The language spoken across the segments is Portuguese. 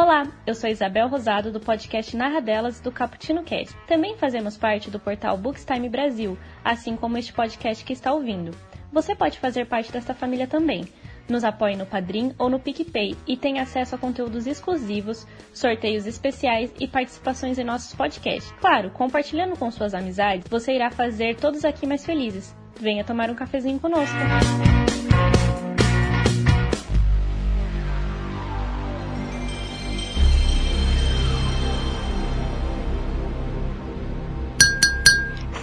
Olá, eu sou Isabel Rosado do podcast Narradelas do Caputino Cast. Também fazemos parte do portal Bookstime Brasil, assim como este podcast que está ouvindo. Você pode fazer parte desta família também. Nos apoie no Padrim ou no PicPay e tem acesso a conteúdos exclusivos, sorteios especiais e participações em nossos podcasts. Claro, compartilhando com suas amizades, você irá fazer todos aqui mais felizes. Venha tomar um cafezinho conosco.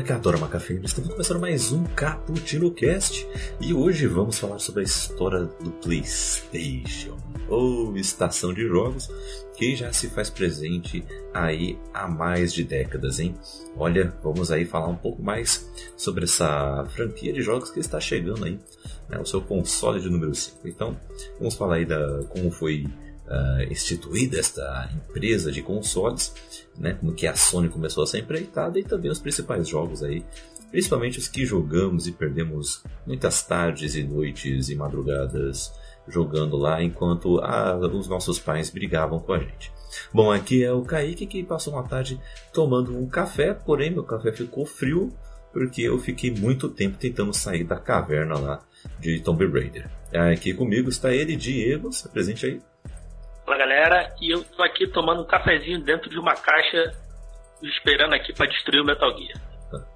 Galera que adora uma cafeína, estamos começando mais um Cappuccino Cast e hoje vamos falar sobre a história do PlayStation, ou estação de jogos, que já se faz presente aí há mais de décadas, hein? Olha, vamos aí falar um pouco mais sobre essa franquia de jogos que está chegando aí, né, o seu console de número 5. Então, vamos falar aí da como foi uh, instituída esta empresa de consoles, né, como que a Sony começou a ser empreitada e também os principais jogos aí, principalmente os que jogamos e perdemos muitas tardes e noites e madrugadas jogando lá enquanto a, os nossos pais brigavam com a gente. Bom, aqui é o Kaique que passou uma tarde tomando um café, porém meu café ficou frio porque eu fiquei muito tempo tentando sair da caverna lá de Tomb Raider. Aqui comigo está ele, Diego, se apresente aí. Fala galera, e eu tô aqui tomando um cafezinho dentro de uma caixa, esperando aqui para destruir o Metal Gear.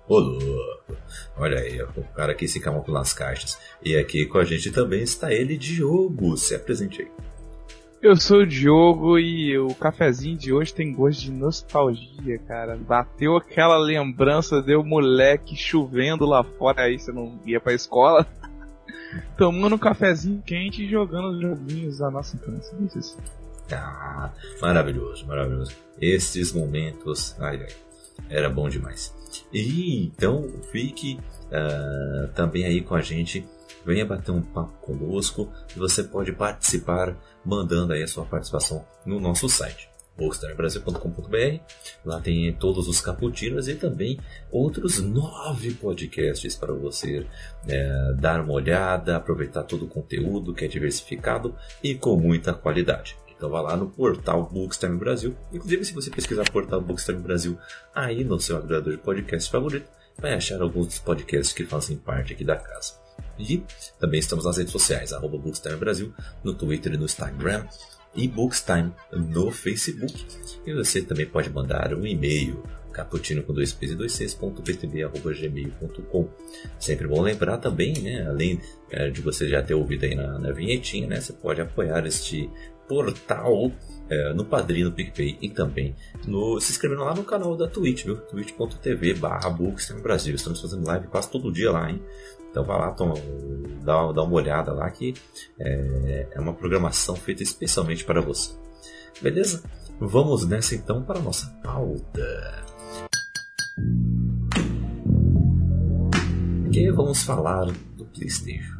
Ô louco, olha aí, o cara que se camufla nas caixas. E aqui com a gente também está ele, Diogo, se apresente aí. Eu sou o Diogo e o cafezinho de hoje tem gosto de nostalgia, cara. Bateu aquela lembrança de eu moleque chovendo lá fora, aí você não ia pra escola. Tomando um cafezinho quente e jogando os joguinhos da nossa infância. Isso. Ah, maravilhoso, maravilhoso. Esses momentos, ai, ai, era bom demais. E então fique uh, também aí com a gente. Venha bater um papo conosco você pode participar mandando aí a sua participação no nosso site bookstarebrasil.com.br. Lá tem todos os caputinos e também outros nove podcasts para você é, dar uma olhada, aproveitar todo o conteúdo que é diversificado e com muita qualidade. Então vá lá no portal Bookstime Brasil. Inclusive, se você pesquisar portal Bookstime Brasil aí no seu agregador de podcast favorito, vai achar alguns dos podcasts que fazem parte aqui da casa. E também estamos nas redes sociais, arroba Bookstime Brasil, no Twitter e no Instagram, e Bookstime no Facebook. E você também pode mandar um e-mail caputino com dois p's e dois gmail.com. Sempre bom lembrar também, né, além é, de você já ter ouvido aí na, na vinhetinha, né, você pode apoiar este portal é, no Padrinho, no PicPay e também no, se inscrevendo lá no canal da Twitch, viu? twitch.tv barra Brasil. Estamos fazendo live quase todo dia lá, hein? Então vai lá, toma, dá, dá uma olhada lá que é, é uma programação feita especialmente para você. Beleza? Vamos nessa então para a nossa pauta. Que vamos falar do PlayStation.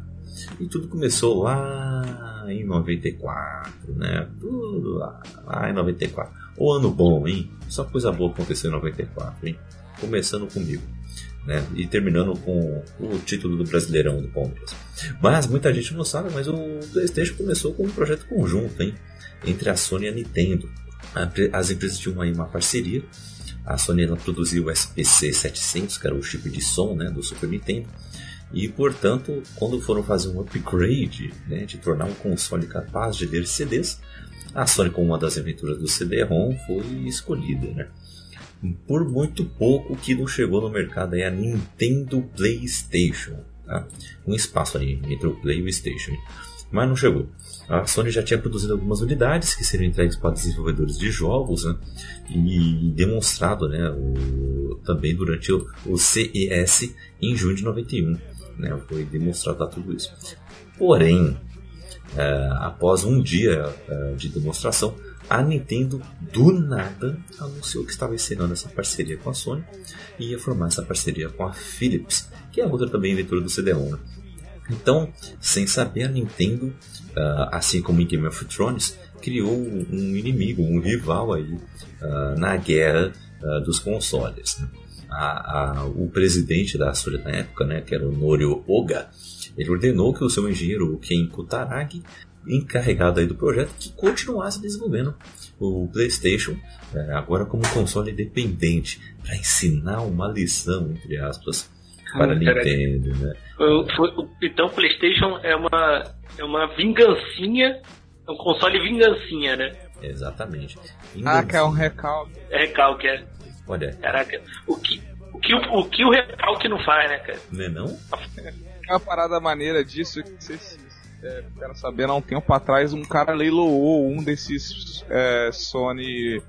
E tudo começou lá em 94, né? Tudo lá, lá em 94. O ano bom, hein? Só coisa boa aconteceu em 94, hein? Começando comigo. Né? E terminando com o título do Brasileirão do Palmeiras. Mas muita gente não sabe, mas o PlayStation começou com um projeto conjunto, hein? Entre a Sony e a Nintendo. As empresas tinham aí uma parceria. A Sony ela produziu o SPC 700, que era o chip de som né, do Super Nintendo. E, portanto, quando foram fazer um upgrade, né, de tornar um console capaz de ler CDs, a Sony, como uma das aventuras do CD-ROM, foi escolhida. Né? Por muito pouco que não chegou no mercado é a Nintendo PlayStation. Tá? Um espaço ali entre o Play e o Station. Mas não chegou. A Sony já tinha produzido algumas unidades que seriam entregues para desenvolvedores de jogos né? e demonstrado né, o, também durante o, CES em junho de 91 né? Foi demonstrado tudo isso. Porém, é, após um dia é, de demonstração, a Nintendo do nada anunciou que estava ensinando essa parceria com a Sony e ia formar essa parceria com a Philips, que é outra também inventora do CD-ROM. Então, sem saber, a Nintendo, uh, assim como em Game of Thrones, criou um inimigo, um rival aí na guerra dos consoles. Né? A, a, o presidente da Sony na época, né, que era o Norio Oga, ele ordenou que o seu engenheiro Ken Kutaragi, encarregado aí do projeto, que continuasse desenvolvendo o PlayStation, é, agora como console independente, para ensinar uma lição, entre aspas, para a Nintendo. Né? Então o PlayStation é uma, é uma vingancinha, é um console vingancinha, né? Exatamente. Vingancinha. Ah, que é um recalque. É recalque, é. Olha. Caraca, o que, o que o, o, que o recalque não faz, né, cara? Não é não? Uma parada maneira disso é que vocês é, quero saber, há um tempo atrás um cara leiloou um desses é, Sony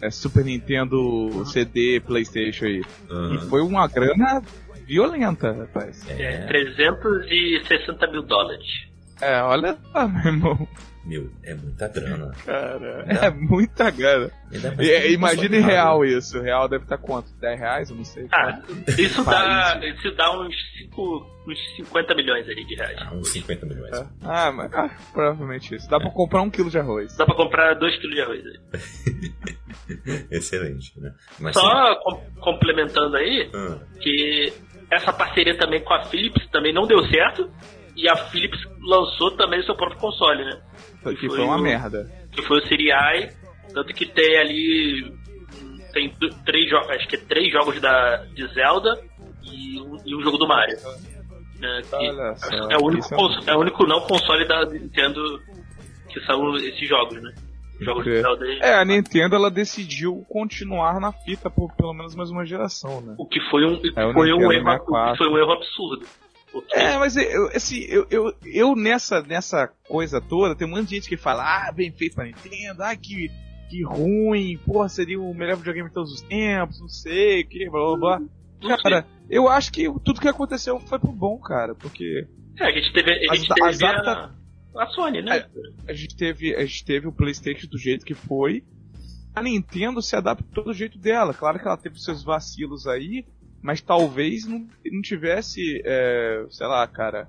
é, Super Nintendo CD Playstation aí. Uhum. E foi uma grana violenta, rapaz. É, 360 mil dólares. É, olha lá, meu irmão. Meu, é muita grana. Cara, é muita grana. E, imagine real isso. Real deve estar quanto? 10 reais? Eu não sei. Ah, isso dá, isso dá uns, 5, uns 50 milhões ali de reais. Ah, uns 50 milhões. É. Ah, mas ah, provavelmente isso. Dá é. pra comprar um quilo de arroz. Dá pra comprar 2 quilos de arroz aí. Excelente, né? Mas, Só com, complementando aí, ah. que essa parceria também com a Philips também não deu certo. E a Philips lançou também o seu próprio console, né? Que, que foi, foi, uma o, merda. Que foi o Serie I, tanto que tem ali. Tem três jogos, acho que é três jogos da, de Zelda e um, e um jogo do Mario. Né, é, o único, é... é o único não console da Nintendo que são esses jogos, né? Jogos de Zelda É, a Nintendo ela decidiu continuar na fita por pelo menos mais uma geração, né? O que foi um, é, foi um, erro, foi um erro absurdo. É, mas eu, assim, eu, eu, eu nessa, nessa coisa toda, tem um monte de gente que fala, ah, bem feito pra Nintendo, ah, que, que ruim, porra, seria o melhor videogame de todos os tempos, não sei, que, blá blá blá. Cara, eu acho que tudo que aconteceu foi pro bom, cara, porque. É, a gente teve, a, gente teve as a, a, Sony, né? A, a, gente teve, a gente teve o PlayStation do jeito que foi. A Nintendo se adaptou do jeito dela. Claro que ela teve seus vacilos aí, mas talvez não, não tivesse, é, sei lá, cara,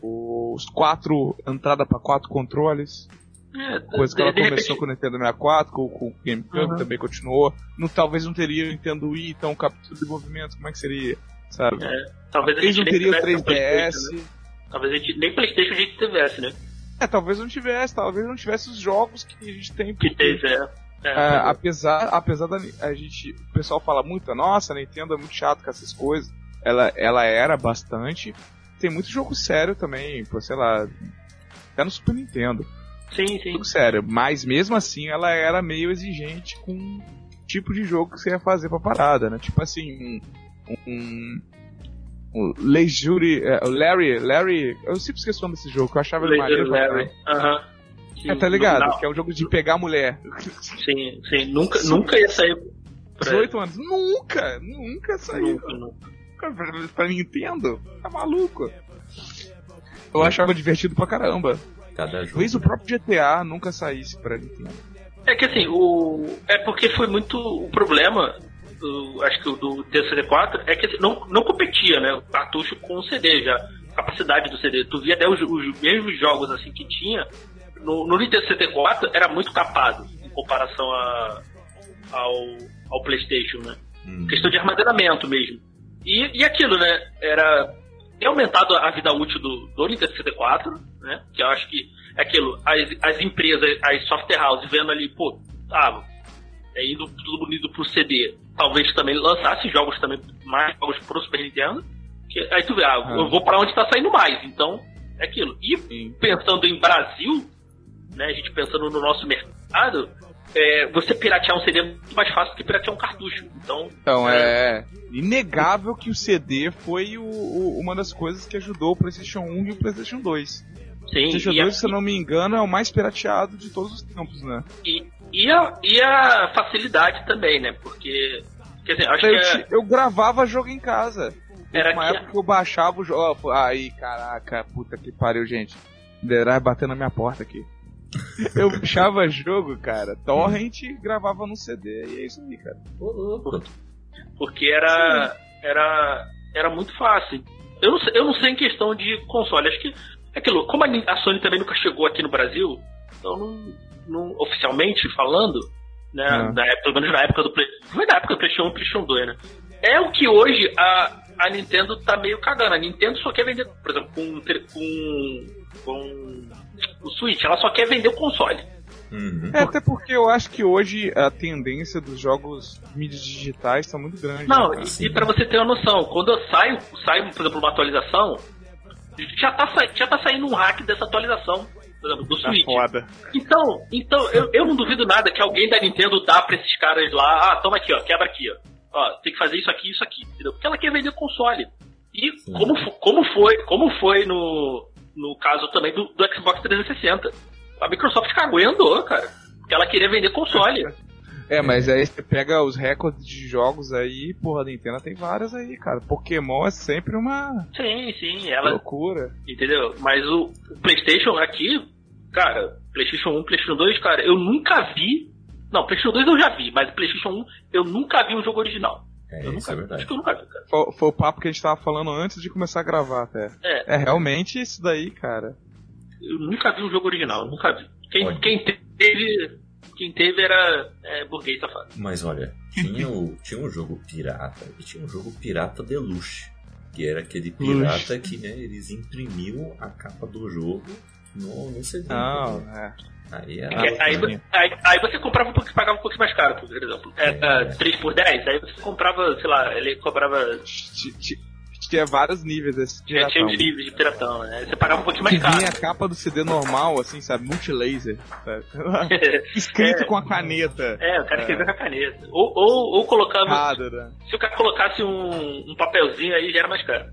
os quatro entrada para quatro controles. É, coisa que ela começou com o Nintendo 64, com, com o GameCube uhum. também continuou. Não, talvez não teria o Nintendo Wii, então captura de movimento, como é que seria? Sabe? É, talvez, talvez não teria o 3DS. Né? Talvez a gente, nem Playstation a gente tivesse, né? É, talvez não tivesse, talvez não tivesse os jogos que a gente tem. Porque... Que tem, é. É, é, apesar, apesar da a gente, o pessoal fala muito, nossa, a Nintendo é muito chato com essas coisas. Ela, ela era bastante. Tem muito jogo sério também, pô, sei lá, até no Super Nintendo. Sim, sim. Jogo sério, mas mesmo assim ela era meio exigente com o tipo de jogo que você ia fazer pra parada, né? Tipo assim, um, um, um Leisure, é, Larry, Larry, eu sempre esqueço o nome desse jogo, que eu achava ele maneiro. Larry, aham. -huh. É, tá ligado? Não. Que é um jogo de pegar mulher. Sim, sim. Nunca, nunca ia sair. Pra... 18 anos. Nunca! Nunca saiu. Nunca, nunca. Pra, pra Nintendo? Tá maluco. Eu achava divertido pra caramba. Cada jogo. Talvez o próprio GTA nunca saísse pra Nintendo. É que assim, o. É porque foi muito o problema. Do, acho que o do TCD4 é que não, não competia, né? O cartucho com o CD já. Capacidade do CD. Tu via até os, os mesmos jogos assim que tinha no, no Nintendo 64 era muito capado em comparação a, ao, ao PlayStation, né? Hum. Questão de armazenamento mesmo. E, e aquilo, né? Era tem aumentado a vida útil do, do Nintendo 64, né? Que eu acho que é aquilo, as, as empresas, as software houses vendo ali, pô, ah, é indo tudo bonito pro CD. Talvez também lançasse jogos também, mais jogos pro Super Nintendo. Que, aí tu vê, ah, ah. eu vou para onde tá saindo mais. Então, é aquilo. E pensando em Brasil, né, a gente pensando no nosso mercado, é, você piratear um CD é muito mais fácil do que piratear um cartucho. Então, então é... é inegável que o CD foi o, o, uma das coisas que ajudou o PlayStation 1 e o PlayStation 2. Sim, o PlayStation 2, a... se eu não me engano, é o mais pirateado de todos os tempos, né? E, e, a, e a facilidade também, né? Porque. Quer dizer, acho eu, que é... eu gravava jogo em casa. Era uma que... época que eu baixava o jogo. Aí, caraca, puta que pariu, gente. Derai batendo na minha porta aqui. Eu puxava jogo, cara, torrent gravava no CD e é isso aí, cara. Porque era, era, era muito fácil. Eu não, sei, eu não sei em questão de console. Acho que é aquilo, como a Sony também nunca chegou aqui no Brasil, então não, não oficialmente falando, né? É. Na época, pelo menos na época do Play, foi na época do PlayStation 1 e PlayStation 2, né? É o que hoje a, a Nintendo tá meio cagando. A Nintendo só quer vender, por exemplo, com, com, com o Switch, ela só quer vender o console. Uhum. É, até porque eu acho que hoje a tendência dos jogos mídias digitais tá muito grande. Não, né, e, e pra você ter uma noção, quando eu saio, saio, por exemplo, uma atualização, já tá, já tá saindo um hack dessa atualização, por exemplo, do Tá Switch. foda. Então, então eu, eu não duvido nada que alguém da Nintendo dá pra esses caras lá, ah, toma aqui, ó, quebra aqui, ó. Ó, tem que fazer isso aqui, isso aqui, entendeu? Porque ela quer vender console. E Sim. como, como foi, como foi no, no caso também do, do Xbox 360. A Microsoft cagou e andou, cara. Porque ela queria vender console. É, mas aí você pega os recordes de jogos aí, porra, a Nintendo tem várias aí, cara. Pokémon é sempre uma Sim, sim, ela, loucura. Entendeu? Mas o, o PlayStation aqui, cara, PlayStation 1, PlayStation 2, cara, eu nunca vi. Não, PlayStation 2 eu já vi, mas PlayStation 1 eu nunca vi um jogo original. É, eu isso nunca é vi. verdade. Acho que eu nunca vi, cara. Foi, foi o papo que a gente tava falando antes de começar a gravar até. É, É realmente isso daí, cara. eu nunca vi um jogo original, eu nunca vi. Quem, quem teve. Quem teve era é, burguês safado. Mas olha, tinha, o, tinha um jogo pirata e tinha um jogo pirata deluxe. Que era aquele pirata que né, eles imprimiam a capa do jogo no, no CD. Não, entendeu? é. Aí É era. aí, sim. aí, aí você comprava um pouco, pagava um pouco mais caro, por exemplo. Era 3 por 10, aí você comprava, sei lá, ele cobrava. Ti- ti- Tinha vários níveis desse Tinha, tinha os livros de piratão, né? Você pagava um pouquinho mais caro. vinha a capa do CD normal, assim, sabe? Multilaser. sabe? Escrito É. com a caneta. É, o cara escreveu com a caneta. Ou, ou, ou colocava. Errado, né? Se o cara colocasse um, um papelzinho aí, já era mais caro.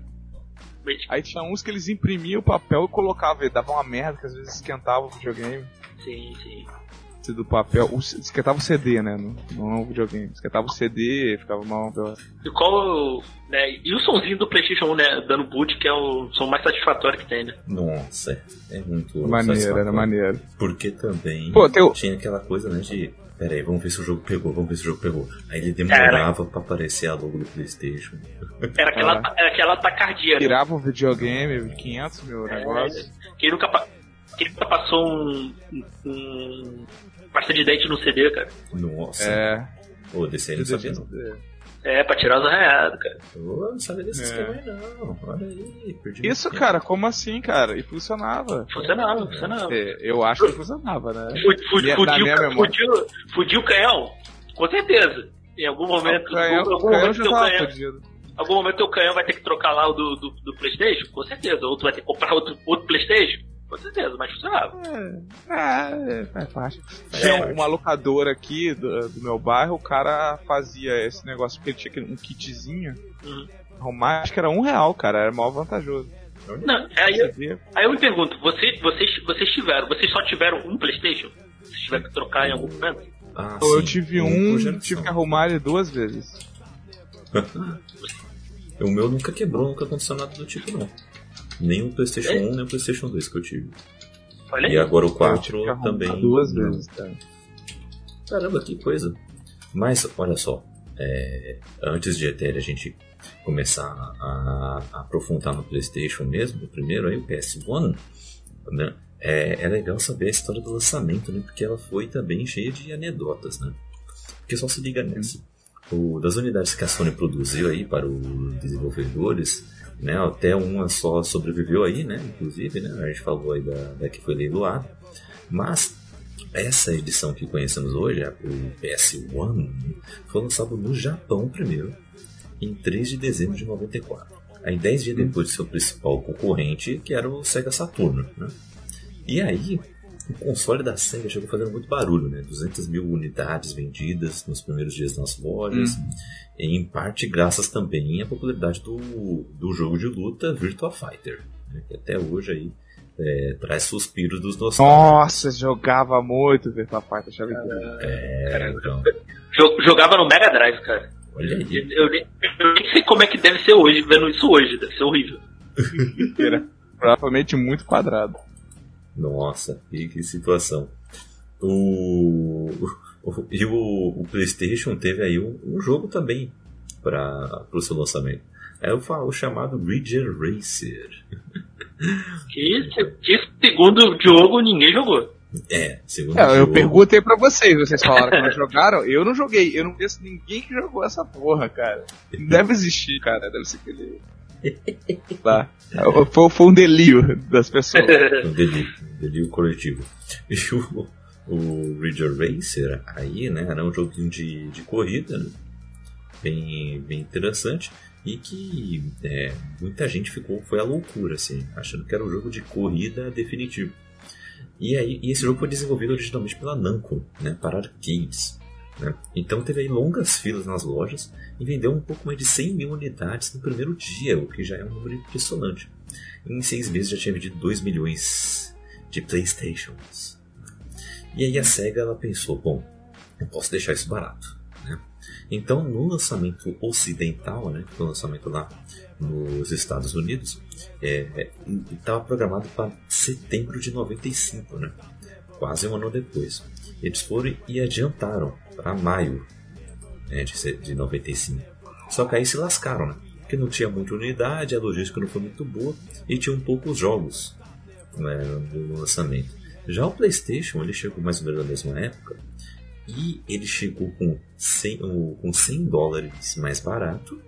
Aí tinha uns que eles imprimiam o papel e colocavam, e dava uma merda que às vezes esquentava o videogame. sim, sim. Do papel, o, esquentava o CD, né? Não, não o videogame. Esquentava o CD, ficava mal. E qual. Né, e o sonzinho do PlayStation 1, né? Dando boot, que é o som mais satisfatório que tem, né? Nossa, é muito. Maneiro, era maneiro. Porque também Pô, tem o- tinha aquela coisa, né, de. Pera aí, vamos ver se o jogo pegou, vamos ver se o jogo pegou. Aí ele demorava pra aparecer a logo do Playstation. Era aquela, Ah. era aquela tacardia, né? Tirava o videogame, 500 mil É. negócio. Quem nunca, quem nunca passou um. um pasta de dente no CD, cara? Nossa, É. Pô, desse aí não sabia não. É, pra tirar os arranhados, cara. Eu não sabia desse É. esquema aí não. Olha aí, perdi Isso, cara, como assim, cara? E funcionava. Funcionava, funcionava. É, eu acho que funcionava, né? Fudiu o canhão? Com certeza. Em algum momento, O canhão, em algum canhão momento canhão, algum momento teu canhão vai ter que trocar lá o do, do, do Playstation? Com certeza. Ou tu vai ter que comprar outro, outro Playstation? Com certeza, mas funcionava. É, é, é fácil. É, Tinha uma locadora aqui do, do meu bairro, o cara fazia esse negócio, porque ele tinha um kitzinho. Uhum. Arrumar, acho que era um real, cara, era mal vantajoso. Não, aí, eu- aí eu me pergunto, vocês, vocês, vocês tiveram, vocês só tiveram um Playstation? Vocês tiveram que trocar em algum momento? Ah, eu sim, tive um, tive que arrumar ele duas vezes. O meu nunca quebrou, nunca aconteceu nada do tipo não. Nem o Playstation É? 1, nem o Playstation 2 que eu tive. Olha E aí. agora o eu tive 4 que arrumar também. duas não. vezes, cara. Caramba, que coisa. Mas, olha só, é, antes de até a gente começar a, a aprofundar no PlayStation mesmo, o primeiro aí, o PS1, né, é, é legal saber a história do lançamento, né, porque ela foi também cheia de anedotas, né? Porque só se liga nessa. O, das unidades que a Sony produziu aí para os desenvolvedores, né, até uma só sobreviveu aí, né, inclusive, né, a gente falou aí da, da que foi leiloada, mas essa edição que conhecemos hoje, o PS1, foi lançado no Japão primeiro, em 3 de dezembro de 94. Aí 10 dias depois de seu principal concorrente, que era o Sega Saturno. Né? E aí, o console da Sega chegou fazendo muito barulho, né? 200 mil unidades vendidas nos primeiros dias nas lojas, em parte graças também à popularidade do, do jogo de luta Virtua Fighter, né? que até hoje aí é, traz suspiros dos nostálgicos. Nossa, jogava muito Virtua Fighter, achava incrível. É, então, Jo- Jogava no Mega Drive, cara. olha aí. Eu, nem- eu nem sei como é que deve ser hoje, vendo isso hoje. Deve ser horrível. Era provavelmente muito quadrado. Nossa, que, que situação. O, o- e o, o PlayStation teve aí um, um jogo também para o seu lançamento. É o, o chamado Ridge Racer. Que, que segundo o Diogo ninguém jogou. É, segundo É, eu jogo. perguntei pra vocês, vocês falaram que não jogaram, eu não joguei, eu não conheço ninguém que jogou essa porra, cara. Não deve existir, cara, deve ser aquele. Tá. Foi, foi um delírio das pessoas. Um delírio, delírio coletivo. E o, o Ridge Racer aí, né, era um joguinho de, de corrida, né? Bem, bem interessante. E que é, muita gente ficou, foi a loucura, assim, achando que era um jogo de corrida definitivo. E aí, e esse jogo foi desenvolvido originalmente pela Namco, né, para arcades. Né? Então teve aí longas filas nas lojas e vendeu um pouco mais de 100 mil unidades no primeiro dia, o que já é um número impressionante. Em seis meses já tinha vendido 2 milhões de Playstations. E aí a SEGA ela pensou, bom, não posso deixar isso barato. Né? Então no lançamento ocidental, né, no lançamento lá nos Estados Unidos, estava programado para setembro de 95, né? quase um ano depois. Eles foram e adiantaram para maio né, de, de 95. Só que aí se lascaram, né? Porque não tinha muita unidade, a logística não foi muito boa e tinham poucos jogos né, no lançamento. Já o PlayStation ele chegou mais ou menos na mesma época e ele chegou com 100, o- com 100 dólares mais barato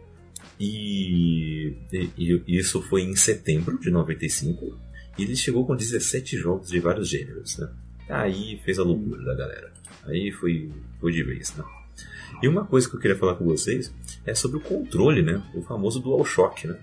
e, e- e isso foi em setembro de 95 e ele chegou com 17 jogos de vários gêneros, né? Aí fez a loucura da galera. Aí foi, foi de vez, né? E uma coisa que eu queria falar com vocês é sobre o controle, né? O famoso DualShock, né?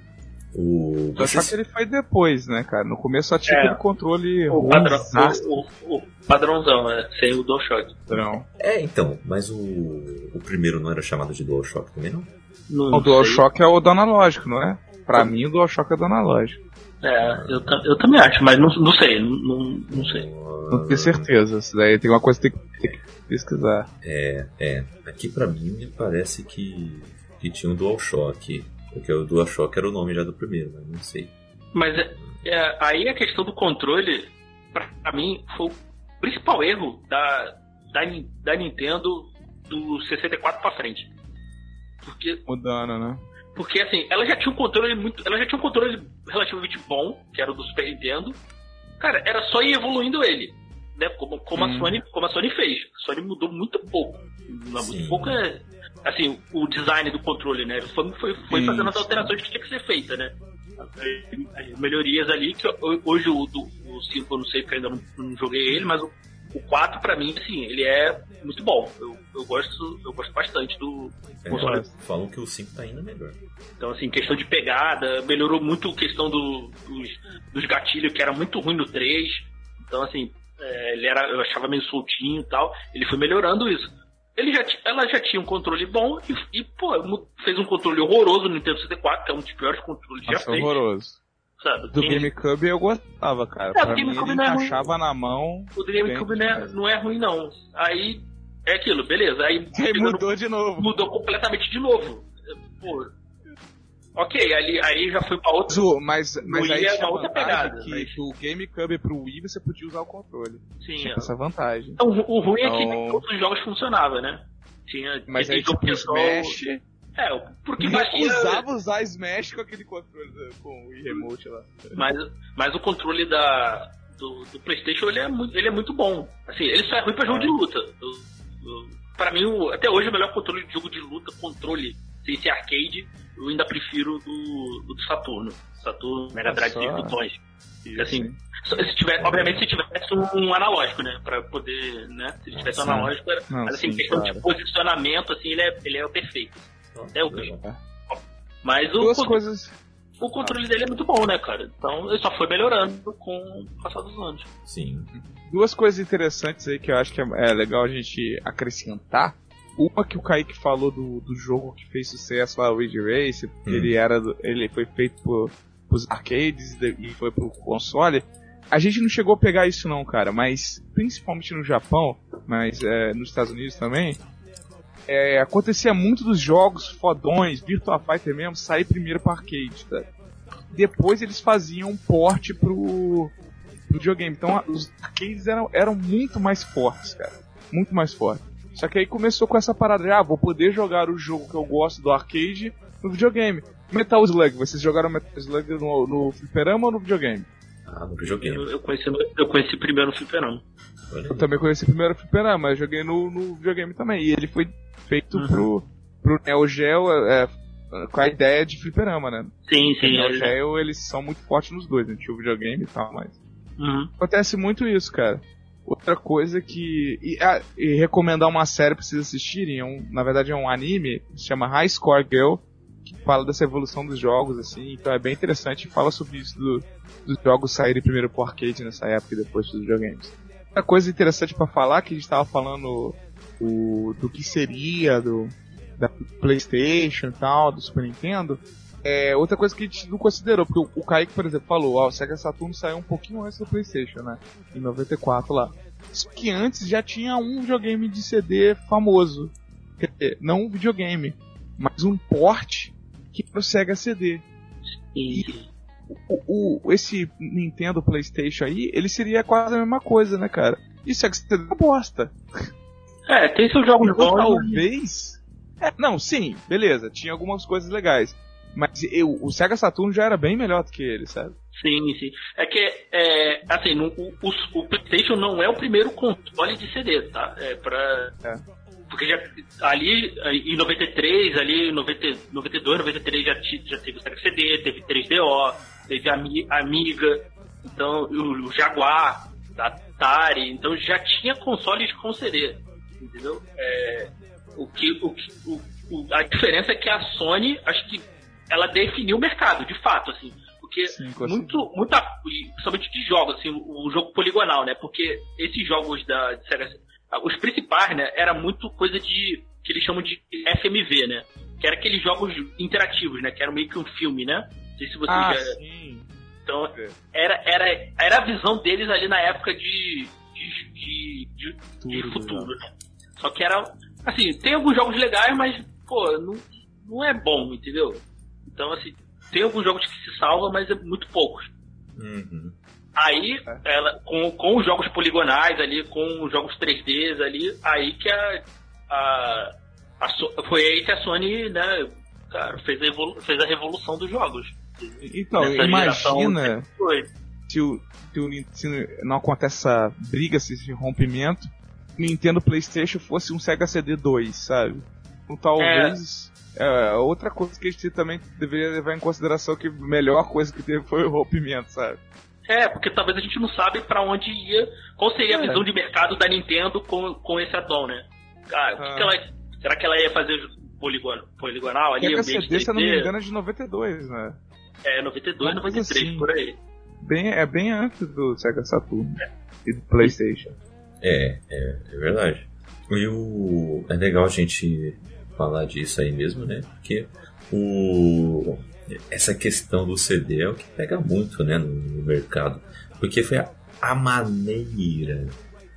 O, Só que ele foi depois, né, cara? No começo só tinha É. aquele controle O, padrão, o, o- o padrãozão, é, sem o DualShock. não. É, então, mas o, o primeiro não era chamado de DualShock também, não? Não, O não DualShock é o do analógico, não é? Pra mim o DualShock é do analógico. sei. É, eu, eu também acho, mas não, não sei, não, não, não sei. Não tenho certeza. Isso daí tem uma coisa que tem que, tem que pesquisar. É, é. Aqui pra mim me parece que, que tinha um DualShock. Porque o DualShock era o nome já do primeiro, mas não sei. Mas é, é, aí a questão do controle, pra, mim, foi o principal erro da, da, da Nintendo do 64 pra frente. Porque, Mudando, né? porque assim, ela já tinha um controle muito. Ela já tinha um controle relativamente bom, que era o do Super Nintendo. Cara, era só ir evoluindo ele. Né? Como, como, Hum. a Sony, como a Sony fez. A Sony mudou muito pouco. Sim. Muito pouco é. Assim, o design do controle, né? Foi, foi, foi fazendo as alterações que tinha que ser feita, né? As- As melhorias ali, que ho- hoje o, do, o 5 eu não sei porque ainda não, não joguei ele, mas o, o 4 pra mim, assim, ele é muito bom. Eu, eu gosto, eu gosto bastante do É, console. falam que o 5 tá ainda melhor. Então, assim, questão de pegada, melhorou muito a questão do- dos, dos gatilhos, que era muito ruim no 3. Então, assim, é, ele era, eu achava meio soltinho e tal. Ele foi melhorando isso. Ele já, ela já tinha um controle bom e, e, pô, fez um controle horroroso no Nintendo 64, que é um dos piores controles já Nossa, feitos. horroroso. Sabe? Do GameCube eu gostava, cara. É, pra mim ele é encaixava na mão. O GameCube não é, não é ruim, não. Aí, é aquilo, beleza. Aí, Aí mudou de novo. mudou completamente de novo. Pô, ok, ali, aí já foi pra outro. Mas, o- mas, mas aí é tinha uma outra pegada, que mas- do GameCube pro Wii você podia usar o controle. Sim, Tinha é. essa vantagem. Então, o ruim é que Então- nem todos os jogos funcionavam, né? Tinha, Mas aí tipo que só- Smash, É, porque não valia, usava usar Smash com aquele controle do- com o Wii Remote lá. mas, mas o controle da, do, do Playstation ele é, muito, ele é muito bom. Assim, ele só é ruim pra jogo de luta. Eu, eu, pra mim, até hoje, o melhor controle de jogo de luta, controle sem ser arcade, eu ainda prefiro do, do Saturno. Saturno, Mega Drive de botões. Assim, se tiver, obviamente se tivesse um analógico, né? Pra poder, né? Se tivesse um analógico, era, Não, mas assim, sim, questão claro. de posicionamento, assim, ele é, ele é o perfeito. Até hoje. Mas o, Duas coisas. o controle dele é muito bom, né, cara? Então ele só foi melhorando com o passar dos anos. Sim. Duas coisas interessantes aí que eu acho que é, é legal a gente acrescentar. Uma que o Kaique falou do, do jogo que fez sucesso lá, o Ridge Race, Hum. ele era ele foi feito por, pros arcades e e foi pro console. A gente não chegou a pegar isso não, cara, mas principalmente no Japão, mas é, nos Estados Unidos também, é, acontecia muito dos jogos fodões, Virtua Fighter mesmo, sair primeiro para arcade, tá? Depois eles faziam um porte pro, pro videogame. Então a- os arcades eram, eram muito mais fortes, cara. Muito mais fortes. Só que aí começou com essa parada de, ah, vou poder jogar o jogo que eu gosto do arcade no videogame. Metal Slug, vocês jogaram Metal Slug no, no fliperama ou no videogame? Ah, no videogame. Eu, eu, conheci, eu conheci primeiro no fliperama. Eu também conheci primeiro o fliperama, mas joguei no, no videogame também. E ele foi feito uhum. pro, pro Neo Geo é, com a ideia de fliperama, né? Sim, sim. O Neo Geo, eles são muito fortes nos dois, né? Tinha o videogame e tal, mas... Uhum. Acontece muito isso, cara. Outra coisa que. E, ah, e, recomendar uma série pra vocês assistirem, é um, na verdade é um anime, se chama High Score Girl, que fala dessa evolução dos jogos, assim, então é bem interessante fala sobre isso do, dos jogos saírem primeiro pro arcade nessa época e depois dos videogames. Outra coisa interessante para falar, que a gente tava falando o, do que seria do da Playstation e tal, do Super Nintendo, é, outra coisa que a gente não considerou, porque o, o Kaique, por exemplo, falou, ó, o Sega Saturn saiu um pouquinho antes do Playstation, né? Em 94 lá. Só que antes já tinha um videogame de CD famoso. Quer dizer, não um videogame, mas um port que era o Sega CD. E o, o, esse Nintendo Playstation aí, ele seria quase a mesma coisa, né, cara? E o Sega CD é uma bosta. É, tem seus jogos então, bons. Talvez... É, não, sim, beleza, tinha algumas coisas legais. Mas eu, o Sega Saturn já era bem melhor do que ele, sabe? Sim, sim. É que, é, assim, no, o, o, PlayStation não é o primeiro console de CD, tá? É pra. É. Porque já, ali, em 93, ali, em 90, 92, 93 já, já teve o Sega CD, teve 3DO, teve a Amiga, então, o, o Jaguar, da Atari, então já tinha consoles com CD, entendeu? É, o que, o, o, a diferença é que a Sony, acho que ela definiu o mercado, de fato, assim. Porque Sim, muito, muita, principalmente de jogos, assim, o, jogo poligonal, né? Porque esses jogos da Sega, os principais, né, era muito coisa de que eles chamam de FMV, né? Que era aqueles jogos interativos, né? Que era meio que um filme, né? Não sei se você ah, já... Sim. Então, era, era, era a visão deles ali na época de, de, de, de, de futuro, né? Só que era, assim, tem alguns jogos legais, mas, pô, não, não é bom, entendeu? Então, assim, tem alguns jogos que se salvam, mas é muito poucos. Uhum. Aí, é. ela, com, com os jogos poligonais ali, com os jogos 3Ds ali, aí que a. a, a foi aí que a Sony, né, cara, fez a, evolu fez a revolução dos jogos. Então, imagina se, o, se, o, se não acontece essa briga, esse rompimento, Nintendo PlayStation fosse um Sega CD 2, sabe? Então, talvez. É outra coisa que a gente também deveria levar em consideração que a melhor coisa que teve foi o rompimento, sabe? É, porque talvez a gente não sabe para onde ia, qual seria é. a visão de mercado da Nintendo com, com esse addon, né? Ah, o que, ah. que ela, será que ela ia fazer poligon, poligonal ali? Que a CD, se não me engano, é de 92, né? É, 92, Uma 93, assim, por aí. Bem, é bem antes do Sega Saturn é. e do Playstation. É, é, é verdade. E o... é legal a gente falar disso aí mesmo, né? Porque o, essa questão do CD é o que pega muito né, no mercado. Porque foi a, maneira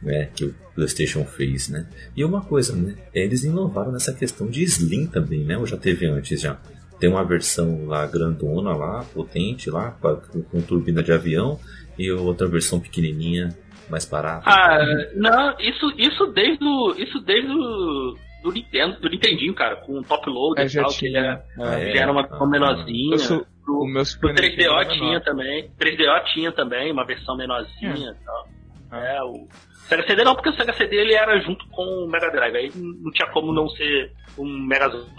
né, que o PlayStation fez, né? E uma coisa, né? Eles inovaram nessa questão de Slim também, né? Ou já teve antes já? Tem uma versão lá grandona lá, potente lá, com, com turbina de avião, e outra versão pequenininha, mais barata. Ah, não, isso, isso desde o, isso desde o, do Nintendo, do Nintendinho, cara, com top load é, e tal, que ele é, é, já era uma versão menorzinha. Sou, pro, o meu Super 3DO tinha também. 3DO tinha também uma versão menorzinha e tal. É, o Sega CD não, porque o Sega CD ele era junto com o Mega Drive, aí não tinha como não ser um Mega Zord.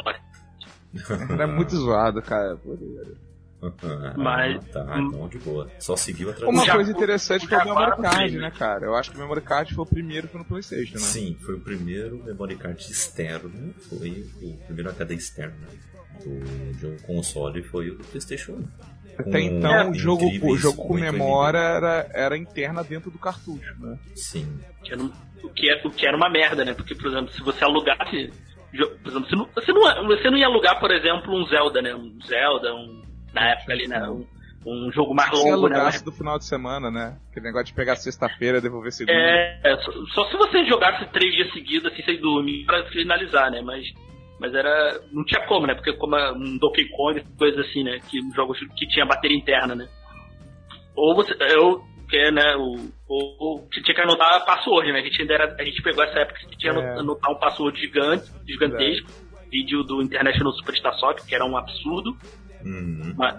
Era muito zoado, cara. Mas. Ah, tá, então de boa. Só seguiu a tradição. Uma coisa interessante foi o Memory Card, né, cara? Eu acho que o Memory Card foi o primeiro que foi no PlayStation, né? Sim, foi o primeiro Memory Card externo. Foi o primeiro HD externo né? do, de um console foi o do PlayStation 1. Até então, o jogo, o jogo com memória era, era interna dentro do cartucho, né? Sim. O que, é, o que era uma merda, né? Porque, por exemplo, se você alugasse. Por exemplo, você não, você não, você não ia alugar, por exemplo, um Zelda, né? Um Zelda, um na época ali, né? Um, um jogo mais longo, longo, né? do final de semana, né? Aquele negócio de pegar sexta-feira e devolver segunda. É, só, só, se você jogasse três dias seguidos, assim, sem dormir, pra finalizar, né? Mas, mas era. Não tinha como, né? Porque como um Donkey Kong, coisa assim, né? Que jogos que tinha bateria interna, né? Ou você. Eu, que né, o, o, tinha que anotar password, né? A gente ainda era, a gente pegou essa época que tinha que é. anotar um password gigante, gigantesco. vídeo do International Superstar Soccer, que era um absurdo. Uhum. Mas,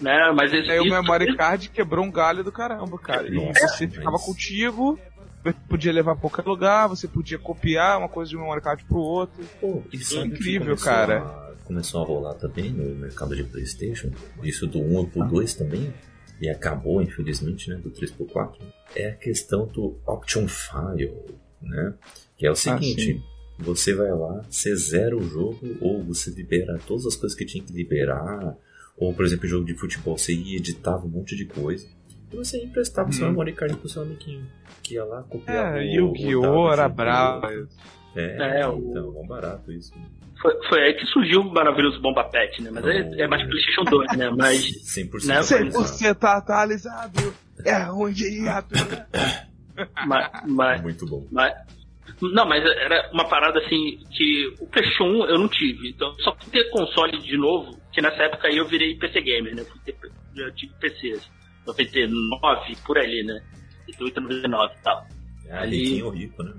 né, mas esse, Aí o isso- memory card quebrou um galho do caramba, cara. E você ficava contigo, você podia levar pra qualquer lugar, você podia copiar uma coisa de um memory card pro outro. Pô, sabe que incrível, cara. a- começou a rolar também no mercado de Playstation, isso do 1 pro 2 também, e acabou, infelizmente, né, do 3 pro 4, é a questão do Option File, né? Que é o seguinte, você vai lá, você zera o jogo, ou você libera todas as coisas que tinha que liberar, ou, por exemplo, jogo de futebol, você ia editava um monte de coisa, e você emprestava seu Hum. memory card pro seu amiguinho, que ia lá, copiava É, o- e o o Guiô era de- bravo. É, É, o- então, é barato isso. Foi, foi aí que surgiu o maravilhoso Bomba Pet, né? Mas é, é mais PlayStation 2, né? Mas 100% Né, atualizado. 100% atualizado, é ruim de rato. mas, mas, Muito bom. mas- Não, mas era uma parada assim que o PlayStation 1 eu não tive. Então só fui ter console de novo, que nessa época aí eu virei PC Gamer, né? Fui ter, já tive PCs. 99, por ali, né? 98, 99 e tal. É, Ali- rico, né?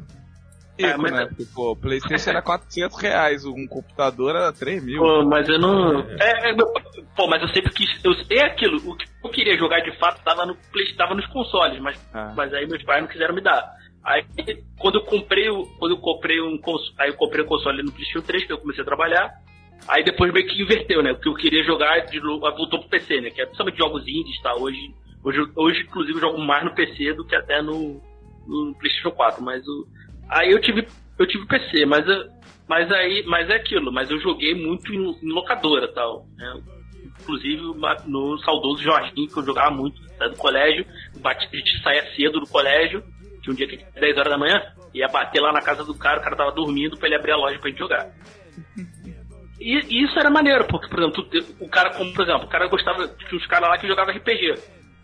É, mas- né? Porque, pô, o Playstation era 400 reais, um computador era 3 mil. Pô, mas eu não. É, é, meu- pô, mas eu sempre quis. Eu, é aquilo, o que eu queria jogar de fato tava, no, tava nos consoles, mas, Ah. mas aí meus pais não quiseram me dar. Aí quando eu comprei o. Quando eu comprei um cons- Aí eu comprei o console no PlayStation 3, que eu comecei a trabalhar. Aí depois meio que inverteu, né? Porque eu queria jogar de voltou pro PC, né? Que é principalmente jogos indies, tá? Hoje, hoje, hoje, inclusive, eu jogo mais no PC do que até no, no PlayStation 4. Mas o. Aí eu tive. Eu tive PC, mas, mas aí. Mas é aquilo, mas eu joguei muito em, em locadora tal. Né? Inclusive no saudoso Jorginho, que eu jogava muito, saía do colégio, bati, a gente saía cedo do colégio, tinha um dia que tinha 10 horas da manhã, ia bater lá na casa do cara, o cara tava dormindo pra ele abrir a loja pra gente jogar. E, e isso era maneiro, porque, por exemplo, tu- o cara, como, por exemplo, o cara gostava, tinha uns caras lá que jogavam RPG.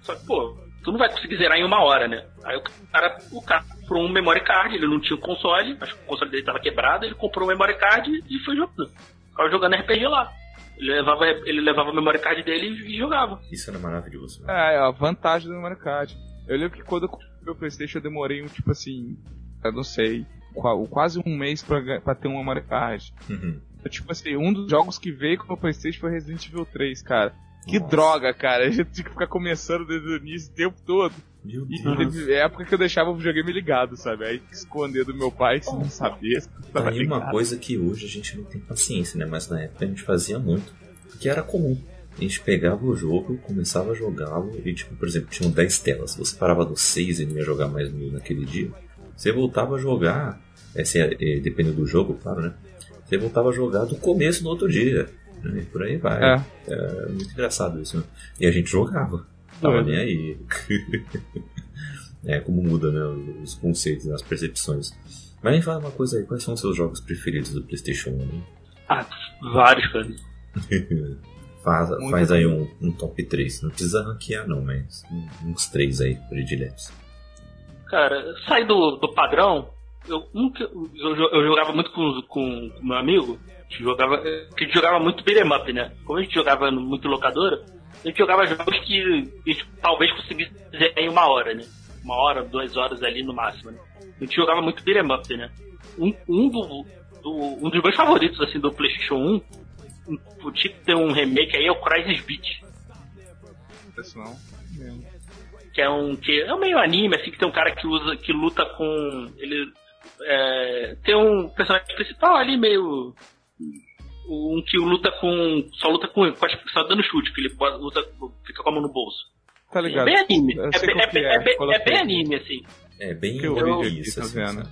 Só que, pô, tu não vai conseguir zerar em uma hora, né? Aí o cara, o cara comprou um memory card, ele não tinha o console, acho que o console dele tava quebrado, ele comprou um memory card e foi jogando. Ficava jogando RPG lá. Ele levava, ele levava o memory card dele e jogava. Isso era maravilhoso. né? É, é a vantagem do memory card. Eu lembro que quando eu comprei o Playstation eu demorei um, tipo assim, eu não sei, qua- quase um mês pra, pra ter um memory card. Uhum. Eu, Tipo assim, um dos jogos que veio com o Playstation foi Resident Evil 3, cara. Que Nossa. droga, cara. A gente tinha que ficar começando desde o início o tempo todo. Meu E Deus. teve época que eu deixava o videogame ligado, sabe? Aí esconder do meu pai se não sabia. se Tá aí uma coisa que hoje a gente não tem paciência, né? Mas na época a gente fazia muito. Que era comum. A gente pegava o jogo, começava a jogá-lo e, tipo, por exemplo, tinham 10 telas. Você parava no 6 e não ia jogar mais no naquele dia. Você voltava a jogar, é, se, é, é, dependendo do jogo, claro, né? Você voltava a jogar do começo no outro dia. Né? E por aí vai. É. É muito engraçado isso, né? E a gente jogava. Tava Doido. nem aí. é como muda, né? Os conceitos, as percepções. Mas me fala uma coisa aí, quais são os seus jogos preferidos do Playstation 1? hein? Ah, vários, cara. faz Muito faz aí um, um top 3. Não precisa ranquear não, mas uns três aí, prediletos. Cara, sai do, do padrão. Eu, que- eu, eu jogava muito com, com, com meu amigo. A gente jogava, que jogava muito beat'em up, né? Como a gente jogava muito locadora, a gente jogava jogos que a gente talvez conseguisse em uma hora, né? Uma hora, duas horas ali no máximo, né? A gente jogava muito beat'em up, né? Um, um, do, do- um dos meus favoritos, assim, do Playstation 1, o tipo tem um remake aí, é o Crysis Beat. Isso não. Mesmo. que é um que é um meio anime assim que tem um cara que usa que luta com ele é, tem um personagem principal ali meio um que luta com só luta com, só dando chute que ele usa fica com a mão no bolso Tá é ligado? anime é, bem- qual é, que bem- é, é bem- é bem anime assim É bem eu eu, vi isso, tá assim, vendo?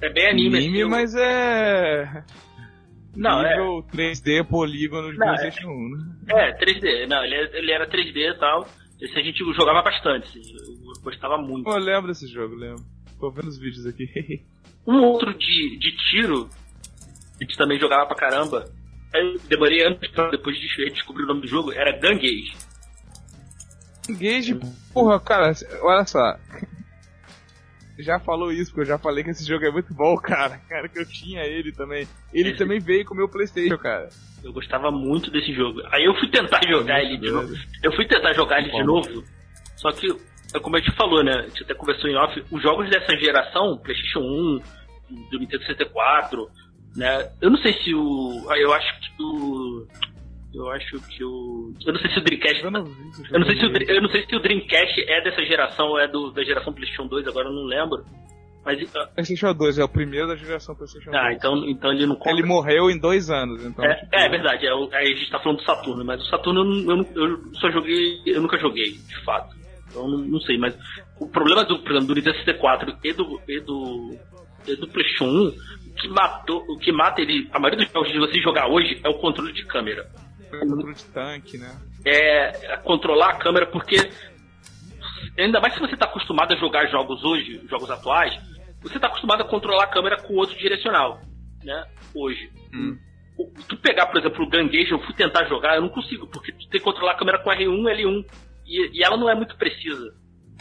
é bem anime, Anime, assim, mas é. não é nível 3D polígono de Não, é- PlayStation 1, né? É, 3D. Não, ele, ele era 3D e tal. Esse a gente jogava bastante, assim. Eu gostava muito. Eu lembro desse jogo, lembro. Tô vendo os vídeos aqui. Um outro de, de tiro, a gente também jogava pra caramba. Eu demorei anos pra depois de descobrir o nome do jogo, era Gangage. Engage, porra, cara, olha só. Já falou isso, porque eu já falei que esse jogo é muito bom, cara. Cara, que eu tinha ele também. Ele Esse- também veio com o meu Playstation, cara. Eu gostava muito desse jogo. Aí eu fui tentar jogar ele de novo. Eu fui tentar jogar ele de novo, só que, é como a gente falou, né? A gente até conversou em off, os jogos dessa geração, PlayStation 1, do Nintendo 64, Né? Eu não sei se o. ah, Eu acho que o. Eu acho que o. Eu não sei se o Dreamcast. Eu não Eu não, sei se o, eu não sei se o Dreamcast é dessa geração ou é do, da geração PlayStation 2, agora eu não lembro. Mas. ah, PlayStation 2 é o primeiro da geração PlayStation 2. Ah, então, então ele não conta. Ele morreu em dois anos, então. É, tipo, é verdade, é, aí a gente tá falando do Saturno, mas o Saturno eu, eu, eu só joguei. Eu nunca joguei, de fato. Então não, não sei, mas o problema do, por exemplo, do Nintendo 64 e do, e do, e do PlayStation 1, o que, matou, o que mata ele, a maioria dos jogos de você jogar hoje é o controle de câmera. controle de tanque, né? É, é controlar a câmera, porque ainda mais se você tá acostumado a jogar jogos hoje, jogos atuais, você tá acostumado a controlar a câmera com outro direcional, né? Hoje. Hum. O- Tu pegar, por exemplo, o Ganguejo, eu fui tentar jogar, eu não consigo, porque tu tem que controlar a câmera com R1, L1, e, e ela não é muito precisa.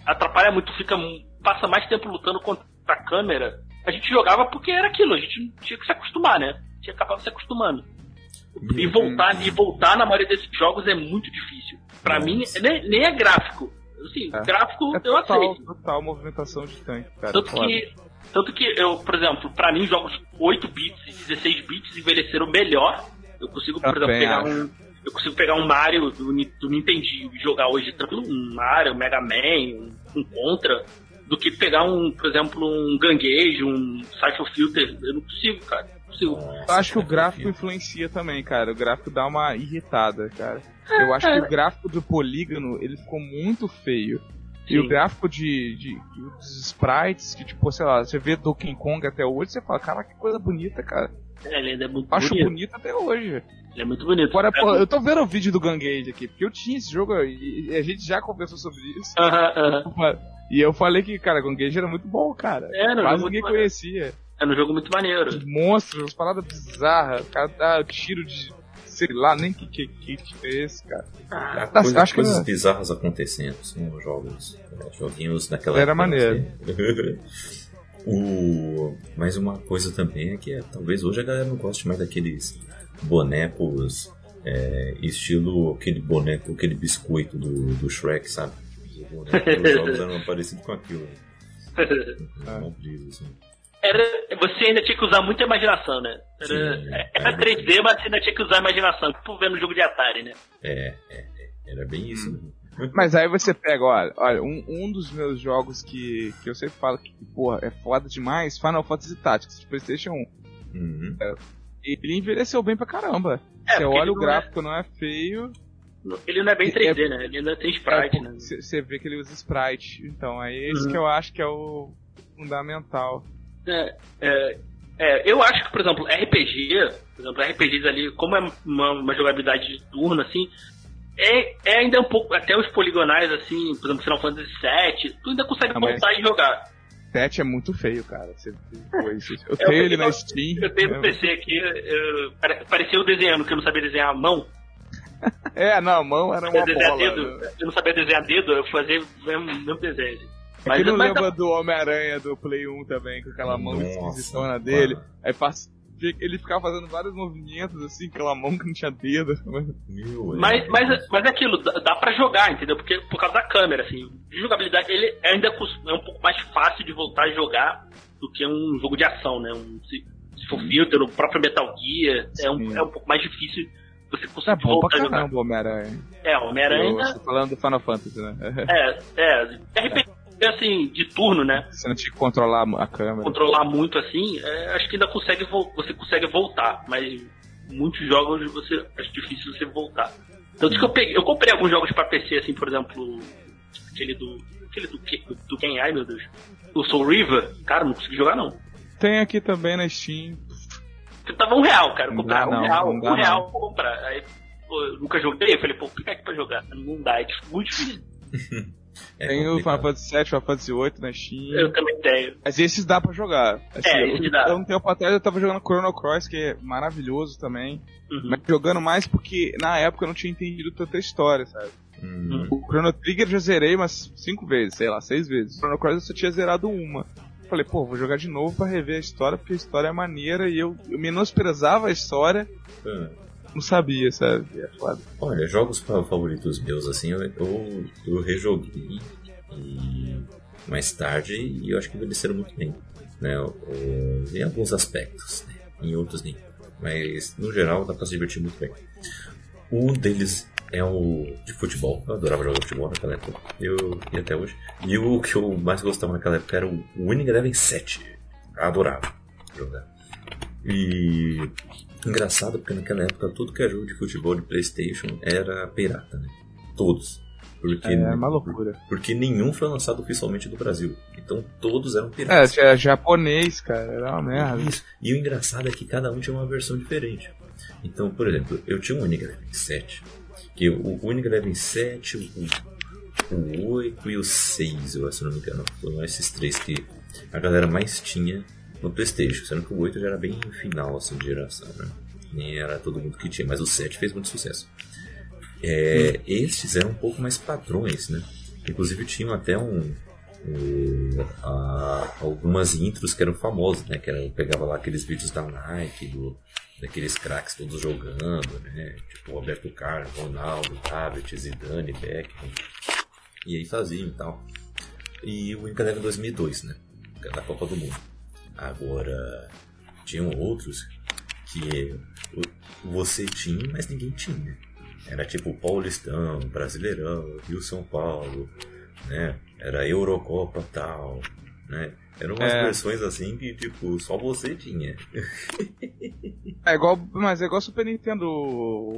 Atrapalha muito, fica passa mais tempo lutando contra a câmera. A gente jogava porque era aquilo, a gente tinha que se acostumar, né? Tinha que acabar se acostumando. E voltar, e voltar na maioria desses jogos é muito difícil. Pra Nossa. mim, nem, nem é gráfico. Assim, É. gráfico É eu total, aceito. total movimentação de tanque, cara. Tanto que, tanto que eu, por exemplo, pra mim, jogos 8 bits e 16 bits envelheceram melhor. Eu consigo, por exemplo, Também pegar acho. um. Eu consigo pegar um Mario do, do Nintendinho e jogar hoje tranquilo, um Mario, um Mega Man, um, um Contra, do que pegar um, por exemplo, um Ganguejo, um Cypher Filter. Eu não consigo, cara. Não consigo. Eu acho que o gráfico influencia também, cara. O gráfico dá uma irritada, cara. Eu acho que o gráfico do polígono, ele ficou muito feio. E o Sim. gráfico de, de, de- dos sprites, que tipo, sei lá, você vê Donkey Kong até hoje, você fala, cara, que coisa bonita, cara. É, ele ainda é muito Eu acho bonito. bonito até hoje. É muito bonito. Agora, É, porra, eu tô vendo o vídeo do Gangage aqui, porque eu tinha esse jogo e, e a gente já conversou sobre isso. Aham, aham. E eu falei que, cara, Gangage era muito bom, cara. É, não, Quase ninguém maneiro. conhecia. É um jogo muito maneiro. Os monstros, umas paradas bizarras. O cara dá tiro de. sei lá, nem que que, que, que é esse, cara. Há Tá, coisa- acho que coisas não. bizarras acontecendo, assim, nos jogos. né, joguinhos naquela Era época, maneiro. assim. o... Mas uma coisa também é que é, talvez hoje a galera não goste mais daqueles bonecos é, estilo aquele boneco, aquele biscoito do, do Shrek, sabe? Os jogos eram parecidos com aquilo. Ah. Comprido, assim. Era, você ainda tinha que usar muita imaginação, né? Era, Sim, era era 3D, mas você ainda tinha que usar a imaginação, tipo vendo jogo de Atari, né? É, é, é, era bem isso. Hum. né? Mas aí você pega, olha, olha um, um dos meus jogos que, que eu sempre falo que, porra, é foda demais, Final Fantasy Tactics de Playstation 1. Uhum. Ele envelheceu bem pra caramba. É, você olha o não gráfico, não é feio. Ele não é bem É- 3D, né? Ele ainda tem sprite, né? Você vê que ele usa sprite. Então, é esse Uhum. que eu acho que é o fundamental. É, é, é, eu acho que, por exemplo, RPG, por exemplo, RPGs ali, como é uma, uma jogabilidade de turno, assim, é, é ainda um pouco, até os poligonais, assim, por exemplo, Final Fantasy VII, tu ainda consegue Ah, mas- voltar e jogar. 7 é muito feio, cara. Você, depois, eu Eu tenho ele na Steam. Eu tenho no é- PC aqui, eu, pare- parecia eu desenhando, que eu não sabia desenhar a mão. É, não, a mão era uma bola. dedo, né? eu não sabia desenhar dedo, eu fazia o mesmo, mesmo desenho. Mas É que não mas lembra do Homem-Aranha do Play 1 também, com aquela mão Nossa, esquisitona dele. mano. Aí passa, ele ficava fazendo vários movimentos assim, aquela mão que não tinha dedo. Meu, é. Mas, mas, mas é aquilo, dá, dá pra jogar, entendeu? Porque por causa da câmera, assim. De jogabilidade, ele ainda é um pouco mais fácil de voltar a jogar do que um jogo de ação, né? Um, se, se for filter, o próprio Metal Gear, é um, é um pouco mais difícil você conseguir bom pra voltar a jogar. caramba Homem-Aranha. É, Homem-Aranha. Falando do Final Fantasy, né? É, é. RPG, assim, de turno, né? Você não tinha que controlar a câmera. Controlar muito assim, é, acho que ainda consegue você consegue voltar, mas muitos jogos você acho difícil você voltar. Tanto que eu peguei, eu comprei alguns jogos pra PC, assim, por exemplo, aquele do. aquele do, que- do quem? Ai meu Deus. O Soul River, cara, não consegui jogar não. Tem aqui também na Steam. Porque tava um real, cara. Comprar um não, real, não um real não. pra comprar. Aí, pô, eu nunca joguei, eu falei, pô, fica aqui pra jogar. Não dá, é muito difícil. É Tem o complicado. Final Fantasy VII, Final Fantasy VIII na Steam. Eu também tenho. Mas esses dá pra jogar. Assim, É, eu- esses dá. eu, um tempo atrás eu tava jogando Chrono Cross, que é maravilhoso também. Uhum. Mas jogando mais porque na época eu não tinha entendido tanta história, sabe? Hum, O Chrono Trigger eu já zerei umas cinco vezes, sei lá, seis vezes. O Chrono Cross eu só tinha zerado uma. Falei, pô, vou jogar de novo pra rever a história, porque a história é maneira e eu, eu menosprezava a história, ah. Não sabia, sabe? É foda. Olha, jogos fa- favoritos meus, assim, eu, eu, eu rejoguei e mais tarde e eu acho que envelheceram muito bem, né? Em alguns aspectos, né? em outros nem. Mas no geral dá pra se divertir muito bem. Um deles é o de futebol. Eu adorava jogar futebol naquela época. Eu e até hoje. E o que eu mais gostava naquela época era o Winning Eleven 7. Eu adorava jogar. E engraçado porque naquela época tudo que é jogo de futebol de Playstation era pirata, né? Todos. Porque, É uma loucura. porque nenhum foi lançado oficialmente no Brasil. Então todos eram É, piratas. tinha japonês, cara. Era uma merda. Isso. E o engraçado é que cada um tinha uma versão diferente. Então, por exemplo, eu tinha um Eleven 7. Que o Eleven 7, o, o 8 e o 6, eu acho, se não me engano. Foram esses três que a galera mais tinha no Playstation. Sendo que o 8 já era bem final assim, de geração, né? Nem era todo mundo que tinha, mas o 7 fez muito sucesso. É, Estes eram um pouco mais padrões, né? Inclusive tinham até um, um, algumas intros que eram famosas, né? Que era, pegava lá aqueles vídeos da Nike, do, daqueles craques todos jogando, né? Tipo Roberto Carlos, Ronaldo, David, Zidane, Beckham. E aí faziam e tal. E o Eleven 2002, né? Da Copa do Mundo. Agora, tinham outros que você tinha, mas ninguém tinha. Era tipo Paulistão, Brasileirão, Rio São Paulo, né? Era Eurocopa tal, né? Eram umas É. versões assim que, tipo, só você tinha. É igual, mas é igual Super Nintendo.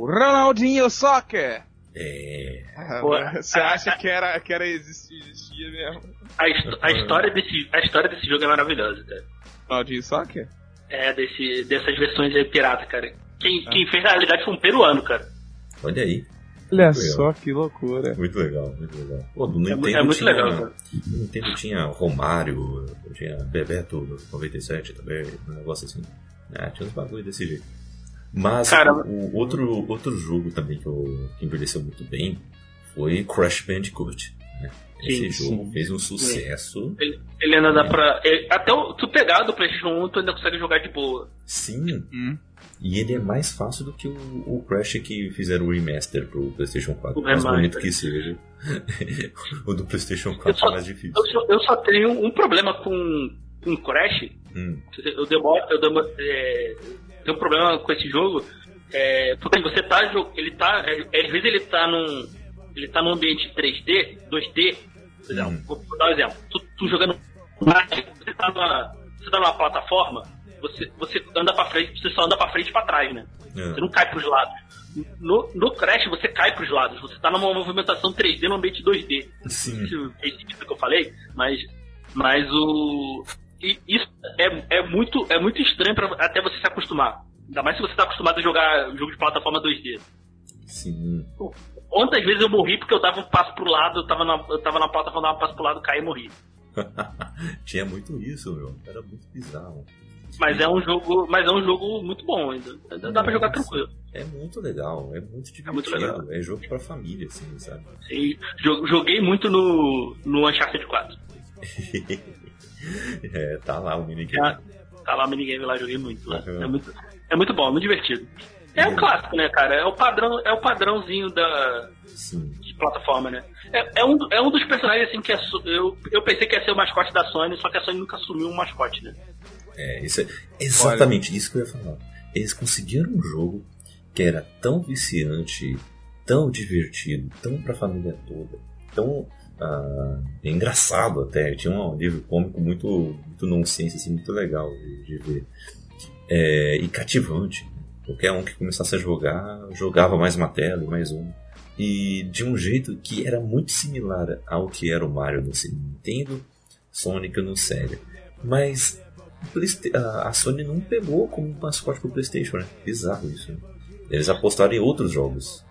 Ronaldinho Soccer! É. Pô, Você acha que era, que era existir, existia mesmo? A, a história desse, a história desse jogo é maravilhosa, cara. Ronaldinho Soccer? É, desse, dessas versões aí pirata, cara. Quem, quem fez na realidade foi um peruano, cara. Olha aí. Olha Legal. só que loucura. Muito legal, muito legal. Pô, no É, mu- Nintendo é muito tinha, legal, cara. No Nintendo tinha Romário, tinha Bebeto 97 também, um negócio assim. Ah, tinha uns bagulho desse jeito. Mas Cara, o outro, outro jogo também que, eu, que envelheceu muito bem foi Crash Bandicoot. Esse Sim, jogo sim. fez um sucesso. Ele, ele ainda dá pra. ele- até o, tu pegar do PlayStation 1, tu ainda consegue jogar de boa. Sim, Hum. e ele é mais fácil do que o, o Crash que fizeram o remaster pro PlayStation 4. O mais bonito que seja. o do PlayStation Eu 4 só- é mais difícil. Eu só, eu só tenho um problema com, com Crash. Hum, Eu demoro. Eu demoro é, tenho um problema com esse jogo. É, porque você tá. Ele tá. é, às vezes ele tá num. Ele tá num ambiente 3D, 2D. Por exemplo, Hum. vou, dar um exemplo. Tu, tu jogando. Você tá numa. Você tá numa plataforma, você, você anda pra frente, você só anda pra frente e pra trás, né? é. Você não cai pros lados. No, no Crash você cai pros lados. Você tá numa movimentação 3D no ambiente 2D. Sim. Isso fez sentido que eu falei, mas, mas o. e Isso é, é, muito, é muito estranho pra, até você se acostumar. Ainda mais se você tá acostumado a jogar jogo de plataforma 2D. Sim. Quantas vezes eu morri porque eu dava um passo pro lado, eu tava na, eu tava na plataforma, dava um passo pro lado, caí e morri. Tinha muito isso, meu. Era muito bizarro. Mas é um jogo, mas é um jogo muito bom ainda. Dá pra jogar Nossa. tranquilo. É muito legal, é muito divertido. muito legal. É jogo pra família, assim, sabe? Jo- joguei muito no, no Uncharted 4. É, tá lá o minigame. Tá, tá lá o minigame lá, joguei muito lá. Uhum. É muito, é muito bom, é muito divertido. É o clássico, né, cara? É o padrão, é o padrãozinho da, Sim. de plataforma, né? É, é um, é um dos personagens assim que é, su- eu, eu pensei que ia ser o mascote da Sony, só que a Sony nunca assumiu um mascote, né? É, isso é exatamente isso que eu ia falar. Eles conseguiram um jogo que era tão viciante, tão divertido, tão pra família toda, tão ah, engraçado até. Tinha um livro cômico muito, muito nonsense, assim, muito legal de, de ver. É, e cativante. Qualquer um que começasse a jogar, jogava mais uma tela e mais um. E de um jeito que era muito similar ao que era o Mario no Nintendo, Sonic no Sega. Mas a Sony não pegou como mascote pro PlayStation, né? Bizarro isso. Né? Eles apostaram em outros jogos.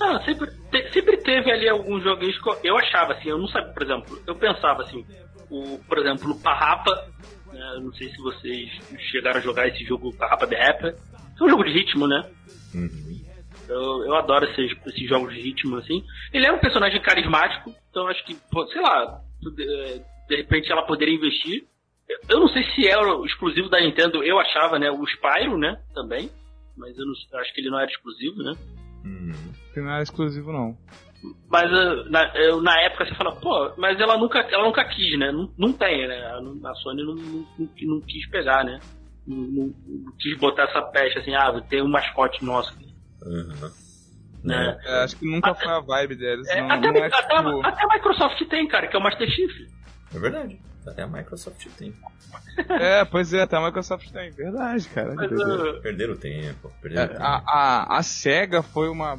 Ah, sempre, te- sempre teve ali alguns joguinhos que eu- achava, assim, eu não sabia, por exemplo, eu pensava assim, o, por exemplo, o Parrapa, né, não sei se vocês chegaram a jogar esse jogo Parrapa The Rapper, é um jogo de ritmo, né? Uhum. Eu, eu adoro esses, esses jogos de ritmo, assim. Ele é um personagem carismático, então acho que, sei lá, de, de repente ela poderia investir. Eu- não sei se é o exclusivo da Nintendo, eu achava, né? O Spyro, né? Também. Mas eu, não, acho que ele não era exclusivo, né? Uhum. Não era exclusivo, não. Mas ah, na, eu- na época você fala, pô, mas ela nunca, ela nunca quis, né? Não, não tem, né? A, a Sony não, não, não- não quis pegar, né? Não, não- quis botar essa peste assim, ah, tem um mascote nosso. Uhum. Né? É, acho que nunca foi a vibe deles. É, não, até, não é, até, tipo- até a Microsoft tem, cara, que é o Master Chief. É verdade. Até a Microsoft tem. é, pois é, até a Microsoft tem. Verdade, cara. Mas, entendeu? uh, Perderam tempo. É, Perderam tempo. a, a, a SEGA foi uma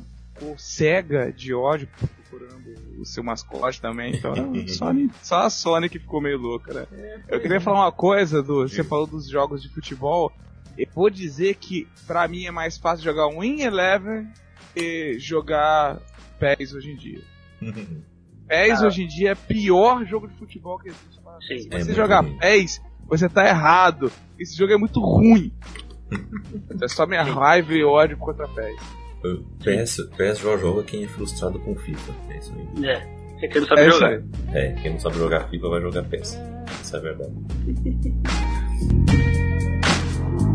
cega de ódio procurando o seu mascote também, então só, só a Sony que ficou meio louca, né? Eu queria falar uma coisa, do, você falou dos jogos de futebol, eu vou dizer que pra mim é mais fácil jogar um Win Eleven e jogar PES hoje em dia. PES Ah. hoje em dia é o pior jogo de futebol que existe. Sim. Se É você jogar ruim. PES, você tá errado. Esse jogo é muito ruim. é só minha raiva e ódio contra PES. PS, PS joga quem é frustrado com FIFA. É isso aí. é, é que ele não sabe É isso jogar. aí. É, quem não sabe jogar FIFA vai jogar PS. Isso é verdade.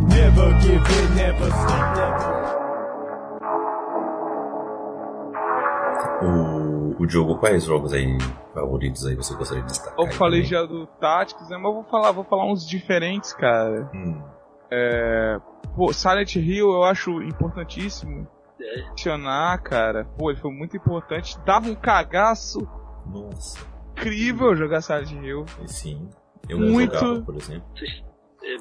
Never give in, never stop, never. O, o Diogo, quais jogos aí favoritos aí você gostaria de destacar? Eu falei também? já do Tactics, né? Mas eu vou falar, vou falar uns diferentes, cara. Hum, Pô, Silent Hill eu acho importantíssimo É. mencionar, cara. Pô, ele foi muito importante. Dava um cagaço nossa, incrível jogar Silent Hill. e sim. Eu não Muito. jogava, por exemplo. É,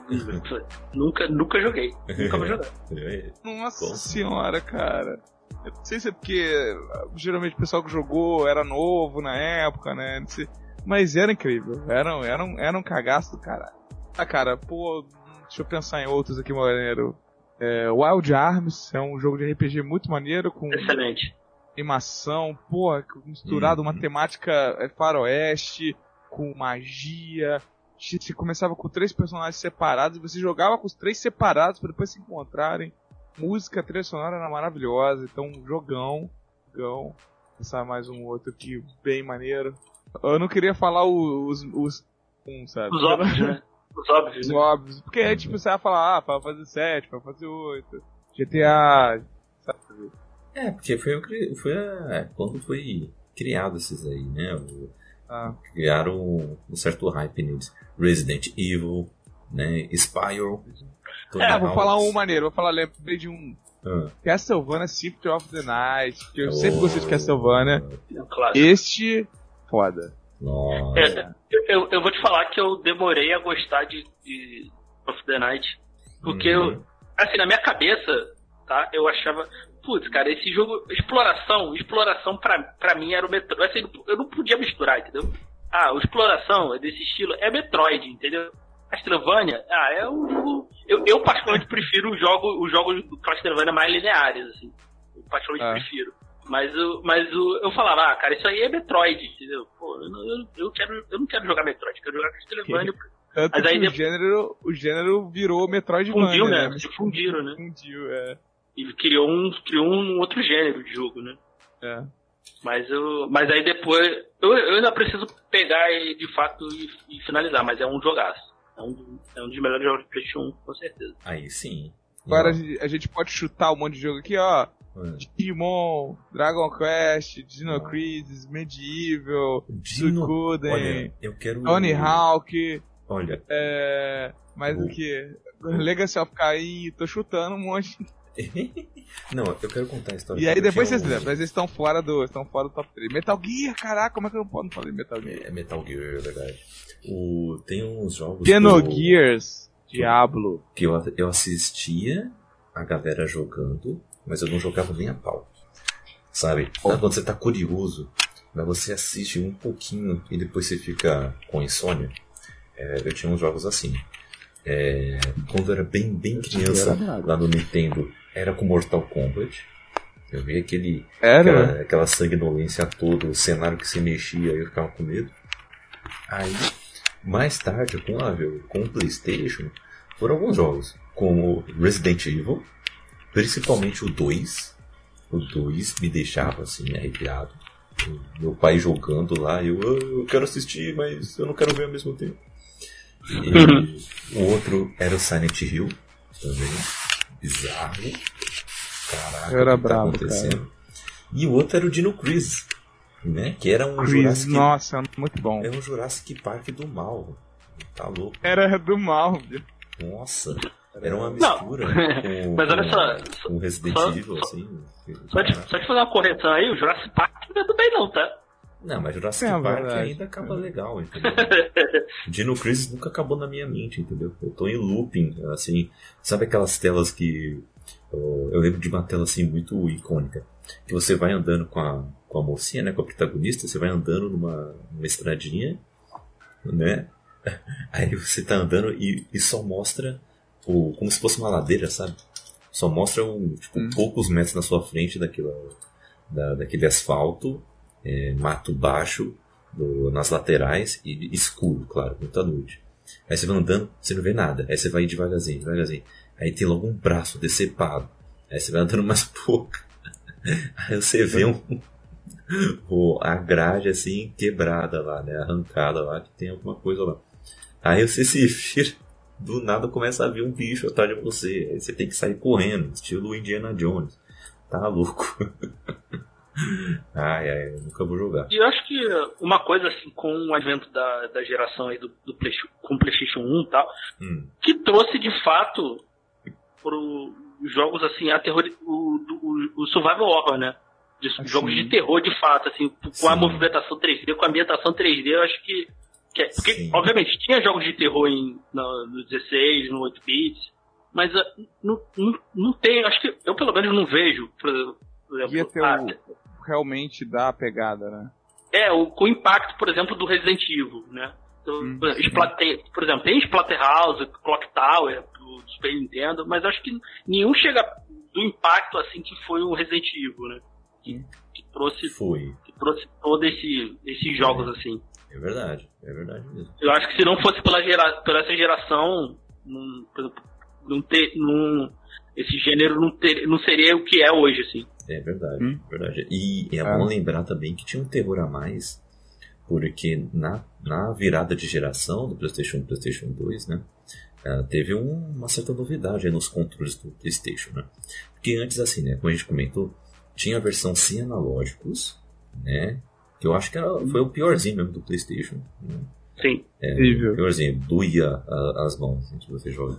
nunca, nunca joguei. Nunca vou jogar. É, Nossa Bom. senhora, cara. Eu não sei se é porque geralmente o pessoal que jogou era novo na época, né? Não sei. Mas era incrível. Era, um- era, um, era um cagaço do caralho. Ah, cara, pô, deixa eu pensar em outros aqui maneiro. É, Wild Arms é um jogo de RPG muito maneiro, com Excelente. animação, porra, misturado Uhum. uma temática é, faroeste, com magia. Você começava com três personagens separados e você jogava com os três separados para depois se encontrarem. Música, trilha sonora era maravilhosa, então jogão, jogão. Pensar mais um outro aqui bem maneiro. Eu não queria falar o- os, os um, sabe? Os óbvios, né? Os óbvios, Os né? óbvios. Porque é tipo, você vai falar, ah, pra fazer 7, pra fazer 8. GTA, sabe? É, porque foi, o que- foi a- quando foi criado esses aí, né? O- Ah. criaram um certo hype neles. Resident Evil, né? Spyro. É, vou falar um maneiro, vou falar, lembrei de um. Ah. Castlevania Symphony of the Night, que eu sempre gostei de Castlevania. É um. Este, foda. Nossa. É, eu, eu, vou te falar que eu demorei a gostar de, de of the Night. Porque Uhum. eu, assim, na minha cabeça, tá? Eu achava, putz, cara, esse jogo, exploração, exploração pra, pra mim era o Metroid. Assim, eu não podia misturar, entendeu? Ah, o exploração é desse estilo é Metroid, entendeu? Castlevania, ah, é um jogo. Eu, eu particularmente prefiro os jogos, os jogos do Castlevania mais lineares, assim. Eu particularmente Ah. prefiro. Mas, o, mas o, eu falava, ah, cara, isso aí é Metroid, entendeu? Pô, eu, não- eu, eu, quero, eu não quero jogar Metroid, eu quero jogar Castlevania. Tanto Mas aí que o, depois- gênero, o gênero virou Metroidvania, Fundiu, né? né? Se fundiram, né? Fundiu, é. E criou um, criou um outro gênero de jogo, né? é. Mas, eu, mas aí depois. Eu, eu ainda preciso pegar e de fato e, e finalizar, mas é um jogaço. É um, é um dos melhores jogos de PlayStation 1, com certeza. Aí sim. Agora a gente, a gente pode chutar um monte de jogo aqui, ó. Ah, Digimon, Dragon Quest, Dino Crisis, Medieval, Dino, Suikoden, olha, eu quero. Tony Hawk, Olha, é. Mais o que? Legacy of Kain, tô chutando um monte. não, eu quero contar a história. E aí depois vocês um- lembram, mas eles estão fora do. estão fora do top 3. Metal Gear, caraca, como é que eu não posso falar de Metal Gear? É Metal Gear, é verdade. O, tem uns jogos. Xenogears, Diablo. que eu, eu assistia a galera jogando, mas eu não jogava nem a pau. Sabe? Quando você tá curioso, mas você assiste um pouquinho e depois você fica com insônia? É, eu tinha uns jogos assim. É, quando eu era bem, bem criança, lá no Nintendo, era com Mortal Kombat. Eu via aquele, Era? aquela, aquela sanguinolência toda, o cenário que se mexia, eu ficava com medo. Aí, mais tarde, com, a, com o PlayStation, foram alguns jogos, como Resident Evil, principalmente o 2. O 2 me deixava assim, arrepiado. Meu pai jogando lá, eu, "Ah, eu quero assistir, mas eu não quero ver ao mesmo tempo. E o outro era o Silent Hill, também. Bizarro. Caraca, Era o que tá acontecendo? E o outro era o Dino Crisis, né? Que era um Chris, Jurassic nossa, muito bom. é um Jurassic Park do mal. Tá louco. Era do mal, viu? Nossa, era uma mistura com, Mas olha com- só, com Resident só- Evil, só- assim. Só te, só te fazer uma correção aí, o Jurassic Park não é do bem não, tá? Não, mas Jurassic É Park verdade. ainda acaba legal, entendeu? Dino Crisis nunca acabou na minha mente, entendeu? Eu tô em looping, assim. Sabe aquelas telas que. Eu, eu lembro de uma tela assim muito icônica. Que você vai andando com a, com a mocinha, né? Com a protagonista, você vai andando numa, numa estradinha, né? Aí você tá andando e, e só mostra o, como se fosse uma ladeira, sabe? Só mostra um, tipo, Hum. poucos metros na sua frente daquela, da, daquele asfalto, é, mato baixo do- nas laterais e escuro, claro, muita noite. Aí você vai andando, você não vê nada. Aí você vai devagarzinho, devagarzinho. Aí tem logo um braço decepado. Aí você vai andando mais pouco. Aí você vê um, o- a grade assim quebrada lá, né? Arrancada lá, que tem alguma coisa lá. Aí você se vira, do nada começa a vir um bicho atrás de você. Aí você tem que sair correndo, estilo Indiana Jones. Tá louco. ai, ai, eu nunca vou jogar. E eu acho que uma coisa assim, com o advento da, da geração aí do, do Play, com o Playstation 1 e tal, Hum, que trouxe de fato pro jogos assim, a terror, o, o, o survival horror, né? De, Assim. Jogos de terror de fato, assim, com a Sim. movimentação 3D, com a ambientação 3D, eu acho que. Que é- porque, Sim. obviamente, tinha jogos de terror em, no, no 16, no 8 bits, mas ah, não, não, não tem, acho que eu pelo menos não vejo, por exemplo. Ia ter ah, o, realmente dá a pegada, né? é, o, com o impacto, por exemplo, do Resident Evil, né? Então, Hum, por, exemplo, Splat- tem- por exemplo, tem Splatterhouse, Clock Tower, do, Super Nintendo, mas acho que nenhum chega do impacto assim que foi o Resident Evil, né? Que, que trouxe, foi. que trouxe todos esse, esses jogos assim. É verdade, é verdade mesmo. Eu acho que se não fosse pela, gera, pela essa geração, não, por exemplo, não ter, não, esse gênero não, ter, não seria o que é hoje, assim. É verdade, Hum. é verdade. E é É. bom lembrar também que tinha um terror a mais, porque na, na virada de geração do PlayStation 1 e PlayStation 2, né, eh, teve um- uma certa novidade aí nos controles do PlayStation, né? Porque antes, assim, né, como a gente comentou, tinha a versão sem analógicos, né, que eu acho que era, foi o piorzinho mesmo do PlayStation, né? Sim. É, Terrível. piorzinho, doía a- as mãos antes de você jogar.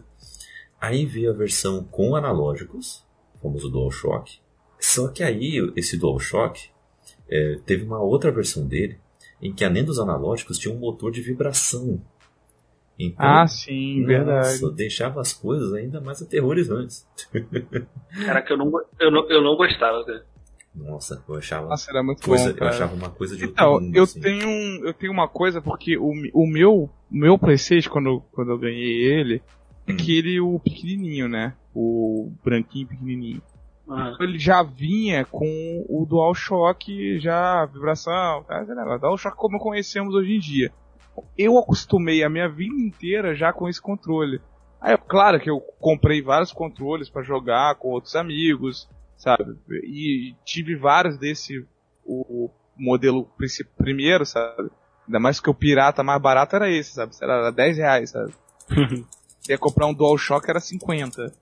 Aí veio a versão com analógicos, o famoso DualShock. Só que aí esse DualShock é, teve uma outra versão dele, em que além dos analógicos tinha um motor de vibração. Então, Ah, sim, verdade. nossa, deixava as coisas ainda mais aterrorizantes. Caraca, eu não, eu não, eu não gostava, cara. Nossa, eu achava, Nossa, era muito coisa, bom, eu achava uma coisa de outro Então, mundo, eu assim. tenho, um- eu tenho uma coisa, porque o, o meu, o meu Playstation, quando, eu- quando eu ganhei ele, é Hum. aquele o pequenininho, né? O branquinho pequenininho. Aham. Ele já vinha com o DualShock, já vibração, tá? Negócio, DualShock como conhecemos hoje em dia. Eu acostumei a minha vida inteira já com esse controle. Aí, é claro que eu comprei vários controles pra jogar com outros amigos, sabe? E tive vários desse o, modelo primeiro, sabe? Ainda mais que o pirata mais barato era esse, sabe? Era 10 reais, sabe? Ia comprar um DualShock era 50.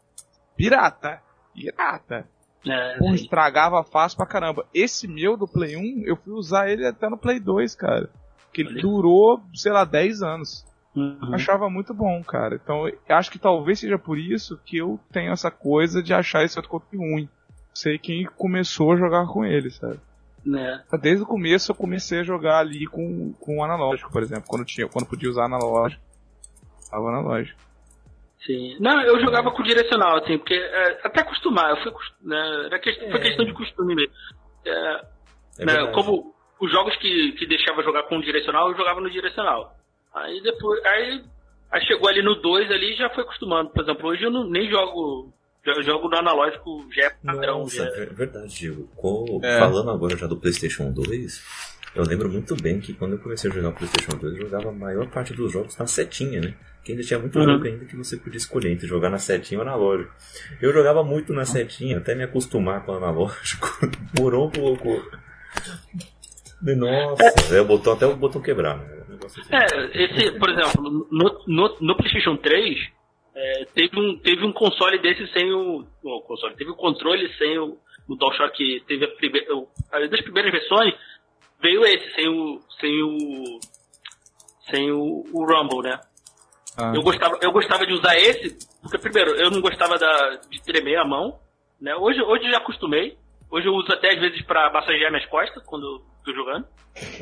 Pirata! Pirata! É, Porra, sim. estragava fácil pra caramba. Esse meu do Play 1, eu fui usar ele até no Play 2, cara. Que ele durou, sei lá, 10 anos. Uhum. Achava muito bom, cara. Então, eu acho que talvez seja por isso que eu tenho essa coisa de achar esse outro controle ruim. Sei quem começou a jogar com ele, sabe? Né? Desde o começo eu comecei a jogar ali com, com o analógico, por exemplo. Quando, tinha, quando podia usar analógico. Usava analógico. Sim. Não, eu jogava com direcional, assim, porque é, até acostumar, eu fui, né, era questão, foi É. questão de costume mesmo. É, É né, como os jogos que, que deixava jogar com direcional, eu jogava no direcional. Aí depois, aí, aí chegou ali no 2 ali e já foi acostumando. Por exemplo, hoje eu não, nem jogo, jo- jogo no analógico, já é padrão. Nossa, já. é verdade, Diego. É. Falando agora já do PlayStation 2, eu lembro muito bem que quando eu comecei a jogar o PlayStation 2, eu jogava a maior parte dos jogos na setinha, né? Que ainda tinha muito Uhum. jogo ainda que você podia escolher entre jogar na setinha ou analógico. Eu jogava muito na setinha, até me acostumar com o analógico. Demorou um pouco. Nossa, é, botou até o botão quebrar, né? Um assim. É, esse, por exemplo, no, no, no PlayStation 3, é, teve, um, teve um console desse sem o. o console, teve um controle sem o, o DualShock. Teve a primeira. das primeiras versões, veio esse, sem o. sem o. sem o, o Rumble, né? Ah. Eu, gostava, eu gostava de usar esse, porque primeiro, eu não gostava da, de tremer a mão, né? Hoje, hoje eu já acostumei. Hoje eu uso até às vezes pra massagear minhas costas quando eu tô jogando.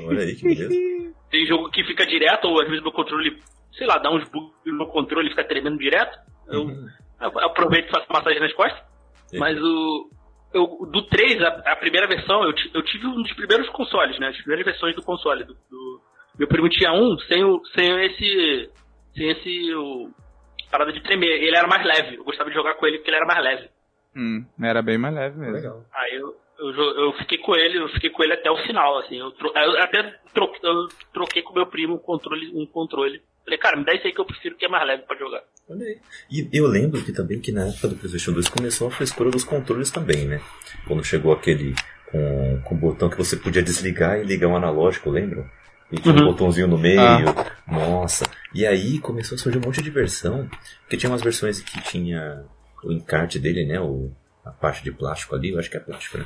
Olha aí que beleza. Tem jogo que fica direto, ou às vezes meu controle, sei lá, dá uns bugs no controle e fica tremendo direto. Eu, Uhum. eu aproveito e faço massagem nas costas. Mas o. Eu, do 3, a, a primeira versão, eu, eu tive um dos primeiros consoles, né? As primeiras versões do console. Do, do- meu primo tinha um sem, o, sem esse. Sem esse. O, parada de tremer. Ele era mais leve. Eu gostava de jogar com ele porque ele era mais leve. Hum, era bem mais leve mesmo. Legal. Aí eu, eu, eu fiquei com ele, eu fiquei com ele até o final, assim. Eu, tro- eu até tro- eu troquei com meu primo um controle, um controle. Falei, cara, me dá esse aí que eu prefiro que é mais leve pra jogar. Olha aí. E eu lembro que também que na época do PlayStation 2 começou a frescura dos controles também, né? Quando chegou aquele com, com o botão que você podia desligar e ligar um analógico, lembram? E tinha um Uhum. botãozinho no meio. Ah. Nossa. E aí começou a surgir um monte de versão. Porque tinha umas versões que tinha o encarte dele, né? O, a parte de plástico ali, eu acho que é plástico, né?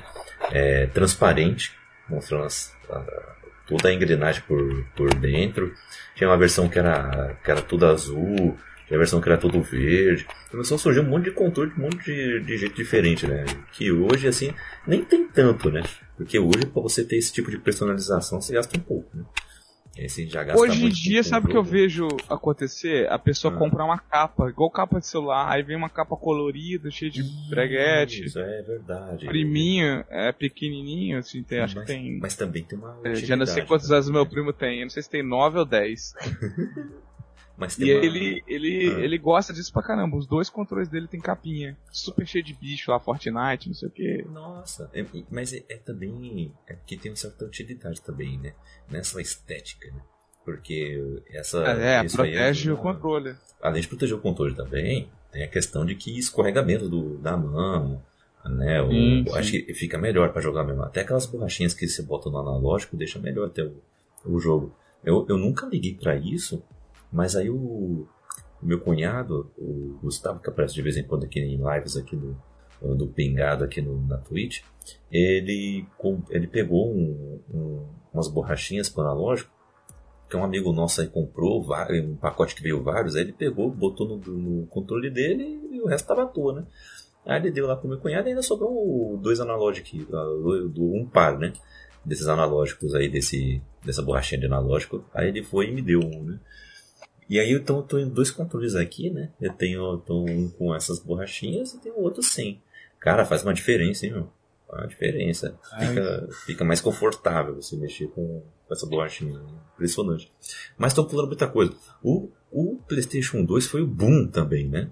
É, transparente, mostrando as- a- toda a engrenagem por, por dentro. Tinha uma versão que era, que era tudo azul, tinha a versão que era tudo verde. Começou a surgir um monte de controle, um monte de, de jeito diferente, né? Que hoje, assim, nem tem tanto, né? Porque hoje, pra você ter esse tipo de personalização, você gasta um pouco, né? E você já gasta Hoje em dia, sabe o que eu vejo acontecer? A pessoa Ah. comprar uma capa, igual capa de celular, aí vem uma capa colorida, cheia de breguete. Isso é verdade. Priminho, é pequenininho, assim, tem, acho mas, que tem. Mas também tem uma. é, já não sei quantos né? anos meu primo tem, eu não sei se tem 9 ou 10. Mas E uma- ele, ele, Ah. ele gosta disso pra caramba. Os dois controles dele tem capinha. Super cheio de bicho lá, Fortnite, não sei o que. Nossa, é- mas é, é também. É porque tem uma certa utilidade também, né? Nessa estética, né? Porque essa. É, isso aí protege o ajuda- controle. Além de proteger o controle também, tem a questão de que escorregamento do, da mão, né? O, Sim, sim. Acho que fica melhor pra jogar mesmo. Até aquelas borrachinhas que você bota no analógico deixa melhor até o, o jogo. Eu, eu nunca liguei pra isso, mas aí o, meu cunhado, o Gustavo, que aparece de vez em quando aqui em lives aqui do, do Pingado aqui no, na Twitch, ele, ele pegou um- um- umas borrachinhas pro analógico que um amigo nosso aí comprou, um pacote que veio vários, aí ele pegou, botou no, no controle dele e o resto tava à toa, né? Aí ele deu lá pro meu cunhado e ainda sobrou dois analógicos, um par, né? Desses analógicos aí, desse, dessa borrachinha de analógico. Aí ele foi e me deu um, né? E aí então eu tô em dois controles aqui, né? Eu tenho tô um com essas borrachinhas e tenho outro sem. Cara, faz uma diferença, hein, meu? Faz uma diferença. Fica, fica mais confortável você mexer com, com essa borrachinha. Impressionante. Mas tô pulando muita coisa. O, o PlayStation 2 foi o boom também, né?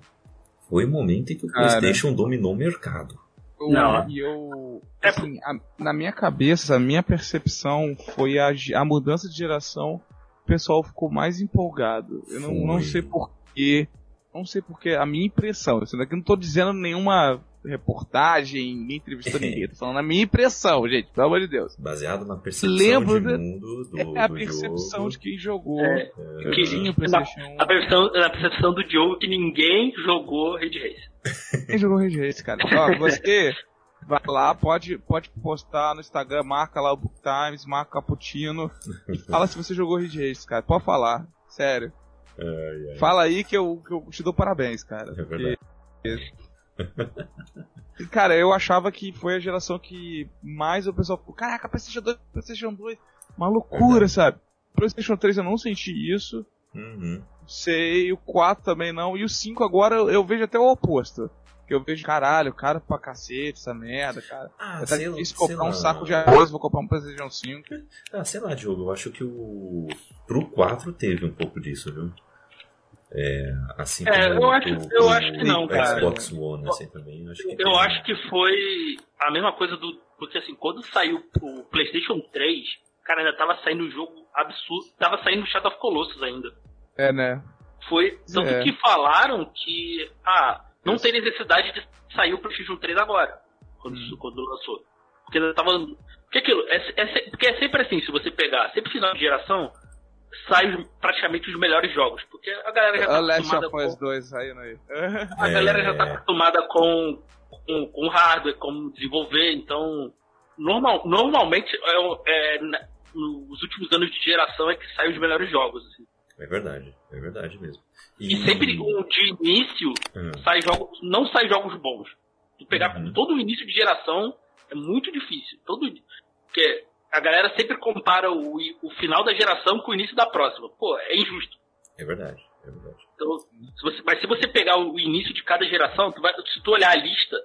Foi o momento em que o Cara. PlayStation dominou o mercado. Eu- Não. E eu. É Assim, a- na minha cabeça, a minha percepção foi a, a mudança de geração. O pessoal ficou mais empolgado. Eu não, não sei porquê. Não sei porquê. A minha impressão. Daqui eu não tô dizendo nenhuma reportagem, nem entrevista ninguém. Tô falando a minha impressão, gente. Pelo amor de Deus. Baseado na percepção Lembro de mundo do, é a do percepção jogo. de quem jogou. É, Eu que- tinha o na, PlayStation 1. a, percepção, a percepção do Diogo que ninguém jogou Red Race. Quem jogou Rage Race, cara? Ó, você vai lá, pode, pode postar no Instagram, marca lá o Book Times, marca o Caputino e fala se você jogou Rage Race, cara. Pode falar, sério. Ai, ai, Fala aí que eu, que eu te dou parabéns, cara. é verdade. E, cara, eu achava que foi a geração que mais o pessoal ficou, caraca, PlayStation 2, PlayStation 2, uma loucura, Verdade. sabe? PlayStation 3 eu não senti isso. Uhum. Sei, o 4 também não. E o 5 agora eu vejo até o oposto. Que eu vejo, caralho, cara pra cacete, essa merda, cara. Ah, Tá sei, difícil comprar um saco de arroz, vou comprar um PlayStation 5. Ah, sei lá, Diogo, eu acho que o. Pro 4 teve um pouco disso, viu? É, assim É, eu acho- eu pro acho que não, cara. Xbox One, assim também. Eu acho que, Eu acho que foi a mesma coisa do. Porque assim, quando saiu o PlayStation 3, cara, ainda tava saindo um jogo absurdo. Tava saindo Shadow of Colossus ainda. É, né? Foi. Tanto É. que falaram que. Ah, não tem necessidade de sair o PlayStation 3 agora. Quando, Hum. quando lançou. Porque ainda tava. Porque aquilo. É, é porque é sempre assim, se você pegar. Sempre final de geração, sai praticamente os melhores jogos. Porque a galera já tá Last acostumada of Us com. 2saindo aí. A galera já tá É. acostumada com, com, com hardware, como desenvolver, então. Normal, normalmente, é, é, nos últimos anos de geração é que saem os melhores jogos. Assim. É verdade, é verdade mesmo. E, sempre o de início Hum. sai jogos, não sai jogos bons. Tu pegar Uhum. todo o início de geração é muito difícil. Todo porque a galera sempre compara o, o final da geração com o início da próxima. Pô, é injusto. É verdade, é verdade. Então, se você, mas se você pegar o início de cada geração, tu vai, se tu olhar a lista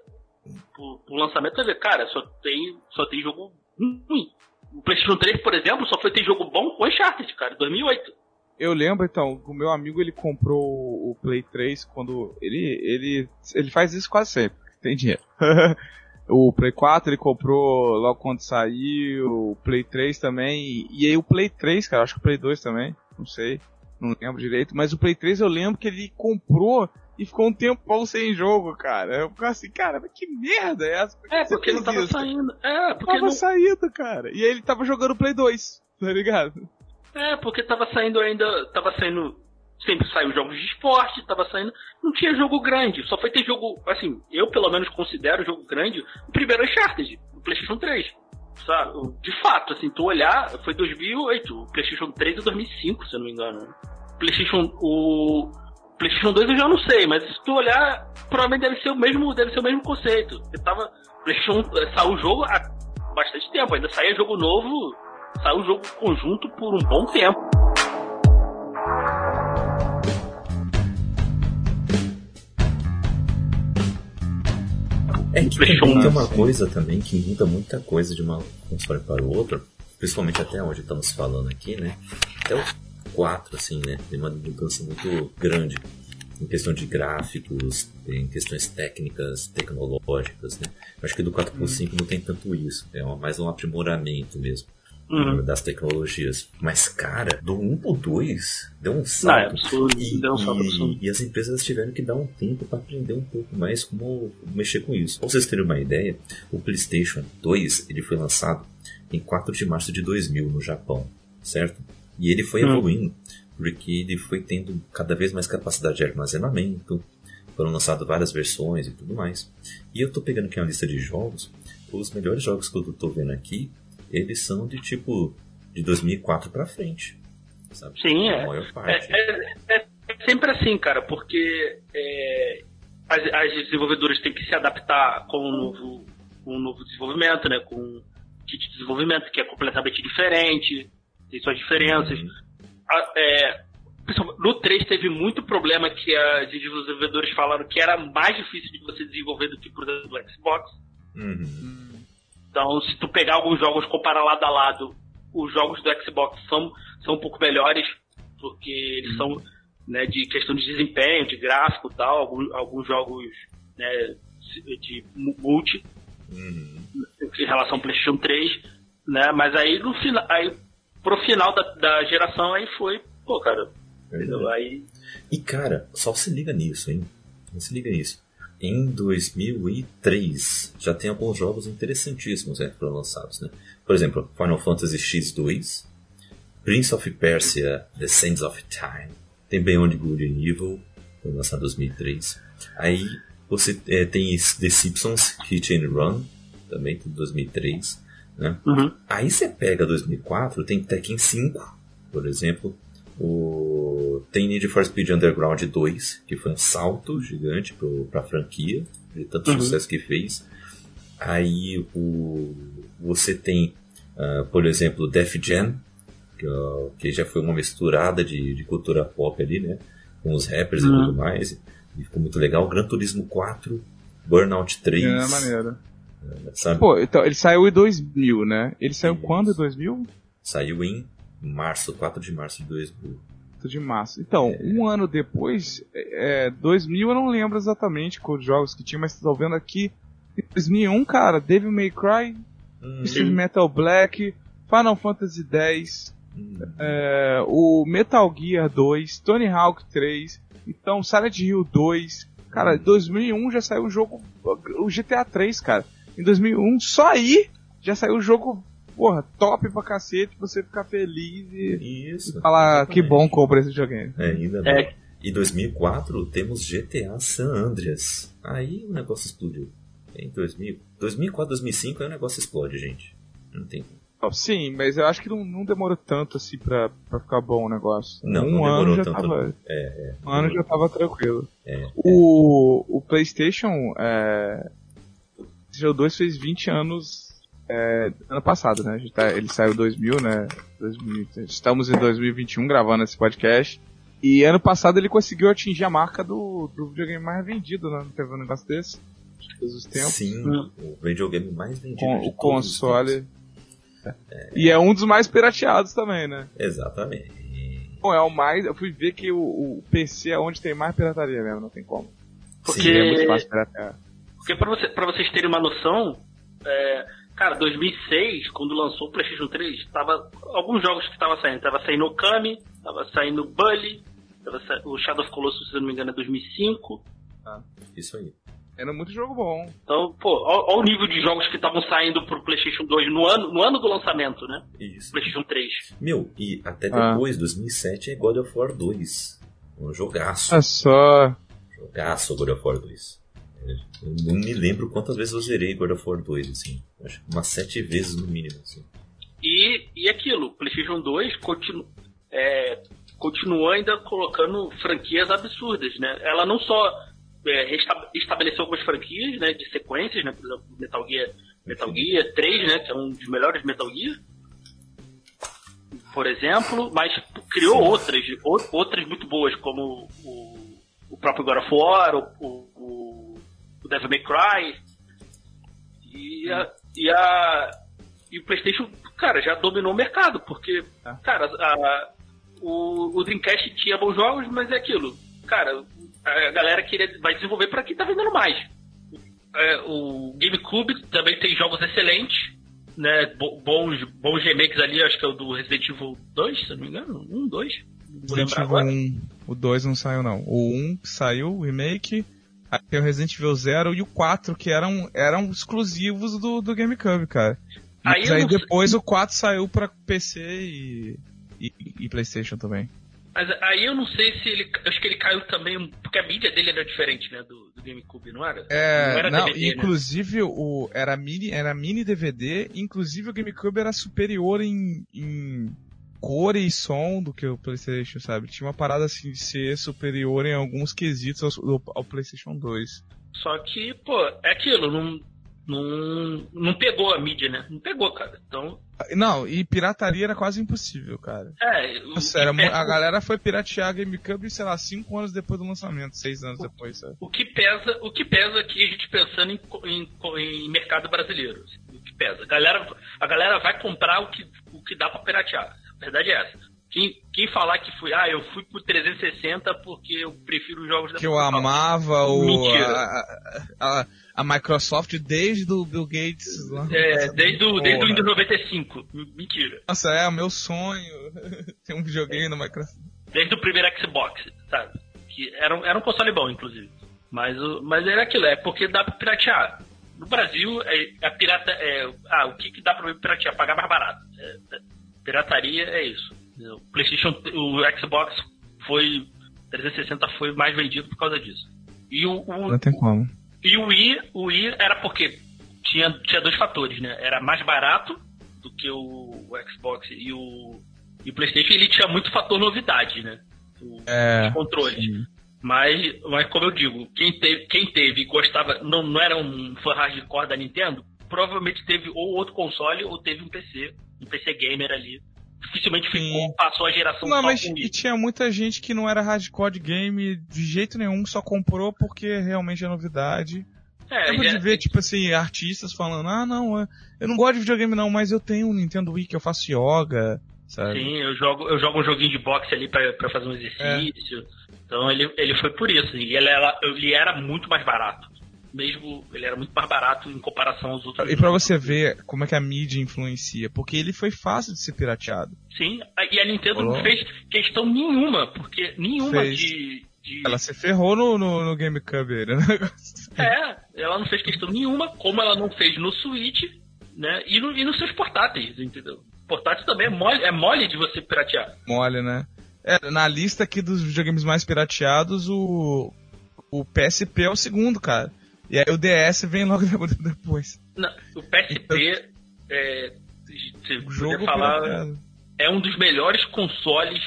pro, pro lançamento, tu vai ver, cara, só tem, só tem jogo ruim. O PlayStation 3, por exemplo, só foi ter jogo bom com Uncharted, cara, 2008. Eu lembro, então, o meu amigo ele comprou o Play 3 quando. Ele, ele, ele faz isso quase sempre, tem dinheiro. o Play 4 ele comprou logo quando saiu, o Play 3 também. E aí o Play 3, cara, acho que o Play 2 também, não sei, não lembro direito. Mas o Play 3 eu lembro que ele comprou e ficou um tempão sem jogo, cara. Eu ficava assim, cara, mas que merda é essa? Por que É, porque não tava isso? saindo. É, porque Tava não, saindo, cara. E aí ele tava jogando Play 2, tá ligado? É, porque tava saindo ainda. Tava saindo. Sempre saiu jogos de esporte, tava saindo. Não tinha jogo grande. Só foi ter jogo. Assim, eu pelo menos considero jogo grande o primeiro Uncharted, o PlayStation 3. Sabe? De fato, assim, tu olhar, foi 2008. O PlayStation 3 é 2005, se eu não me engano. O PlayStation. O. PlayStation 2 eu já não sei, mas se tu olhar, provavelmente deve ser o mesmo, deve ser o mesmo conceito. Porque tava. PlayStation eh, saiu o jogo há bastante tempo, ainda saía jogo novo, saiu o jogo conjunto por um bom tempo. É que um tem uma coisa também que muda muita coisa de uma console para o outro, principalmente até onde estamos falando aqui, né? Até o 4, assim, né? Tem uma mudança muito grande em questão de gráficos, em questões técnicas, tecnológicas, né? Eu acho que do 4 pro 5 não tem tanto isso, é mais um aprimoramento mesmo. Uhum. Das tecnologias. Mas, cara, do 1 pro 2 deu um Não, é salto. absurdo. E, Deu um salto e- absurdo. e as empresas tiveram que dar um tempo para aprender um pouco mais como mexer com isso. Pra vocês terem uma ideia, o PlayStation 2 ele foi lançado em 4 de março de 2000 no Japão, certo? E ele foi Hum. evoluindo, porque ele foi tendo cada vez mais capacidade de armazenamento, foram lançadas várias versões e tudo mais. E eu tô pegando aqui uma lista de jogos, os melhores jogos que eu tô vendo aqui, eles são de tipo de 2004 para frente. Sabe? Sim, é. É, é- é sempre assim, cara, porque é, as, as desenvolvedoras têm que se adaptar com o novo, com o novo desenvolvimento, né? Com o kit de desenvolvimento que é completamente diferente, tem suas diferenças. Uhum. A- é, no 3 teve muito problema que as desenvolvedoras falaram que era mais difícil de você desenvolver do que, por exemplo, do Xbox. Uhum. Então, se tu pegar alguns jogos, comparar lado a lado, os jogos do Xbox são, são um pouco melhores, porque eles são né, de questão de desempenho, de gráfico e tal, alguns, alguns jogos né, de mu- multi Uhum. em relação ao PlayStation 3, né? Mas aí no final, aí pro final da, da geração aí foi, pô, cara, aí E cara, só se liga nisso, hein? Não se liga nisso. Em 2003 já tem alguns jogos interessantíssimos né, que foram lançados, né? Por exemplo, Final Fantasy X2, Prince of Persia: The Sands of Time, tem Beyond Good and Evil, foi lançado em 2003. Aí você é, tem The Simpsons Hit and Run, também de 2003, né? Uhum. Aí você pega 2004, tem Tekken 5, por exemplo, o... tem Need for Speed Underground 2, que foi um salto gigante pro, pra franquia, de tanto Uhum. sucesso que fez. Aí o... você tem, ah, por exemplo, Def Jam, que, ó, que já foi uma misturada de, de cultura pop ali, né? Com os rappers e Uhum. tudo mais. E ficou muito legal. Gran Turismo 4, Burnout 3. É maneiro. Sabe? Pô, então, ele saiu em 2000, né? Ele saiu Isso. quando? Em 2000? Saiu em março, 4 de março de 2000. de março. Então, um ano depois, é, 2000 eu não lembro exatamente quais jogos que tinha, mas tô vendo aqui. Em 2001, cara, Devil May Cry, Hum, Twisted Metal Black, Final Fantasy X, hum. é, o Metal Gear 2, Tony Hawk 3, então Silent Hill 2. Cara, em 2001 já saiu o jogo, o GTA 3, cara. Em 2001, só aí já saiu o jogo, porra, top pra cacete, você ficar feliz e Isso. falar que exatamente. bom comprar esse videogame. É, ainda bem. É. E 2004 temos GTA San Andreas. Aí o negócio explodiu. Em 2000, 2004, 2005 aí o negócio explode, gente. Não tem. Oh, sim, mas eu acho que não, não demorou tanto assim pra, pra ficar bom o negócio. Não, um não ano demorou já tanto. tava. É, Um ano já tava tranquilo. É. O, o PlayStation. É, o PlayStation 2 fez 20 anos é, ano passado, né? A gente tá- ele saiu em 2000, né? 2000, estamos em 2021 gravando esse podcast. E ano passado ele conseguiu atingir a marca do, do videogame mais vendido, né? Não teve um negócio desse? De todos os tempos. Sim, Hum. o videogame mais vendido. Com, de o console. tempos. E é um dos mais pirateados também, né? Exatamente. Bom, é o mais. Eu fui ver que o, o PC é onde tem mais pirataria mesmo, não tem como. Porque, Sim, é muito fácil piratear. porque pra, você, pra vocês terem uma noção, é, cara, 2006, quando lançou o PlayStation 3, tava alguns jogos que estavam saindo. Tava saindo Okami, tava saindo Bully, tava sa- o Shadow of Colossus, se eu não me engano, é 2005. Isso aí. Era muito jogo bom. Então, pô, olha o nível de jogos que estavam saindo pro PlayStation 2 no ano, no ano do lançamento, né? Isso. PlayStation 3. Meu, e até Ah. depois, 2007, é God of War 2. Um jogaço. É só. Jogaço God of War 2. Eu não me lembro quantas vezes eu zerei God of War 2, assim. Acho que umas sete vezes no mínimo, assim. E, e aquilo, PlayStation 2 continu, é, continuou ainda colocando franquias absurdas, né? Ela não só é, estabeleceu algumas franquias, né, de sequências, né? Por exemplo, Metal Gear, Metal Gear 3, né? Que é um dos melhores Metal Gear. Por exemplo, mas criou outras, ou- outras muito boas, como o, o próprio God of War, o, o Devil May Cry. E a, e a, e o PlayStation, cara, já dominou o mercado, porque, É. cara, a- o, o Dreamcast tinha bons jogos, mas é aquilo. Cara, a galera queria, vai desenvolver para quem tá vendendo mais. É, o GameCube também tem jogos excelentes, né? bo- Bons, bons remakes ali, acho que é o do Resident Evil 2, se não me engano. 1, 2. Não vou Resident Evil agora. 1. O 2 não saiu, não. O 1 saiu, o remake. Aí tem o Resident Evil 0 e o 4, que eram, eram exclusivos do, do GameCube, cara. Aí Mas aí sei- depois o 4 saiu pra PC e, e, e PlayStation também. Mas aí eu não sei se ele. Acho que ele caiu também, porque a mídia dele era diferente, né? Do, do GameCube, não era? É, não era não, DVD, né? inclusive o era mini, era mini DVD, inclusive o GameCube era superior em, em cor e som do que o PlayStation, sabe? Tinha uma parada assim de ser superior em alguns quesitos ao, ao PlayStation 2. Só que, pô, é aquilo, não, não, não pegou a mídia, né? Não pegou, cara. Então, Não, e pirataria era quase impossível, cara. é. o Nossa, era pesa- a galera foi piratear a GameCube, sei lá, 5 anos depois do lançamento, 6 anos depois, sabe? O que pesa, o que pesa aqui a gente pensando em, em, em mercado brasileiro. o que pesa. A galera, a galera vai comprar o que, o que dá pra piratear. A verdade é essa. Quem, quem falar que foi, ah, eu fui pro 360 porque eu prefiro os jogos da Que eu Microsoft. amava o, a, a, a Microsoft desde o Bill Gates. lá. É, desde o, desde o. Windows 95. Mentira. Nossa, é o meu sonho ter um videogame na Microsoft. Desde o primeiro Xbox, sabe? Que era, um- era um console bom, inclusive. Mas, o- mas era aquilo, é porque dá pra piratear. No Brasil, é, a pirata é. Ah, o que, que dá pra piratear? Pagar mais barato. É, é, pirataria é isso. O PlayStation, o Xbox foi. 360 foi mais vendido por causa disso. E o, o- Não tem como. e o Wii, o Wii era porque tinha, tinha dois fatores, né? Era mais barato do que o, o Xbox e o, e o PlayStation, ele tinha muito fator novidade, né? O- É, os controles. sim. Mas, mas como eu digo, quem teve, quem teve e gostava, não, não era um fã hardcore da Nintendo, provavelmente teve ou outro console ou teve um PC, um PC gamer ali. Dificilmente ficou, Sim. passou a geração Não, mas e tinha muita gente que não era hardcore de game de jeito nenhum, só comprou porque realmente é novidade. É, Lembro e de é- ver, tipo assim, artistas falando, ah não, é- eu não gosto de videogame não, mas eu tenho um Nintendo Wii que eu faço yoga, sabe? Sim, eu jogo, eu jogo um joguinho de boxe ali pra, pra fazer um exercício. Então ele, ele foi por isso. E ele era, ele era muito mais barato. Mesmo ele era muito mais barato em comparação aos outros. E pra você ver como é que a mídia influencia, porque ele foi fácil de ser pirateado. Sim, e a Nintendo Rolou. não fez questão nenhuma, porque nenhuma Fez. de. de- Ela se ferrou no, no, no GameCube, né? É, ela não fez questão nenhuma, como ela não fez no Switch, né? E, no, e nos seus portáteis, entendeu? Portátil também é mole, é mole de você piratear. Mole, né? É, na lista aqui dos videogames mais pirateados, o, o PSP é o segundo, cara. E aí o DS vem logo depois. Não, o PSP é, se jogo falar, é um dos melhores consoles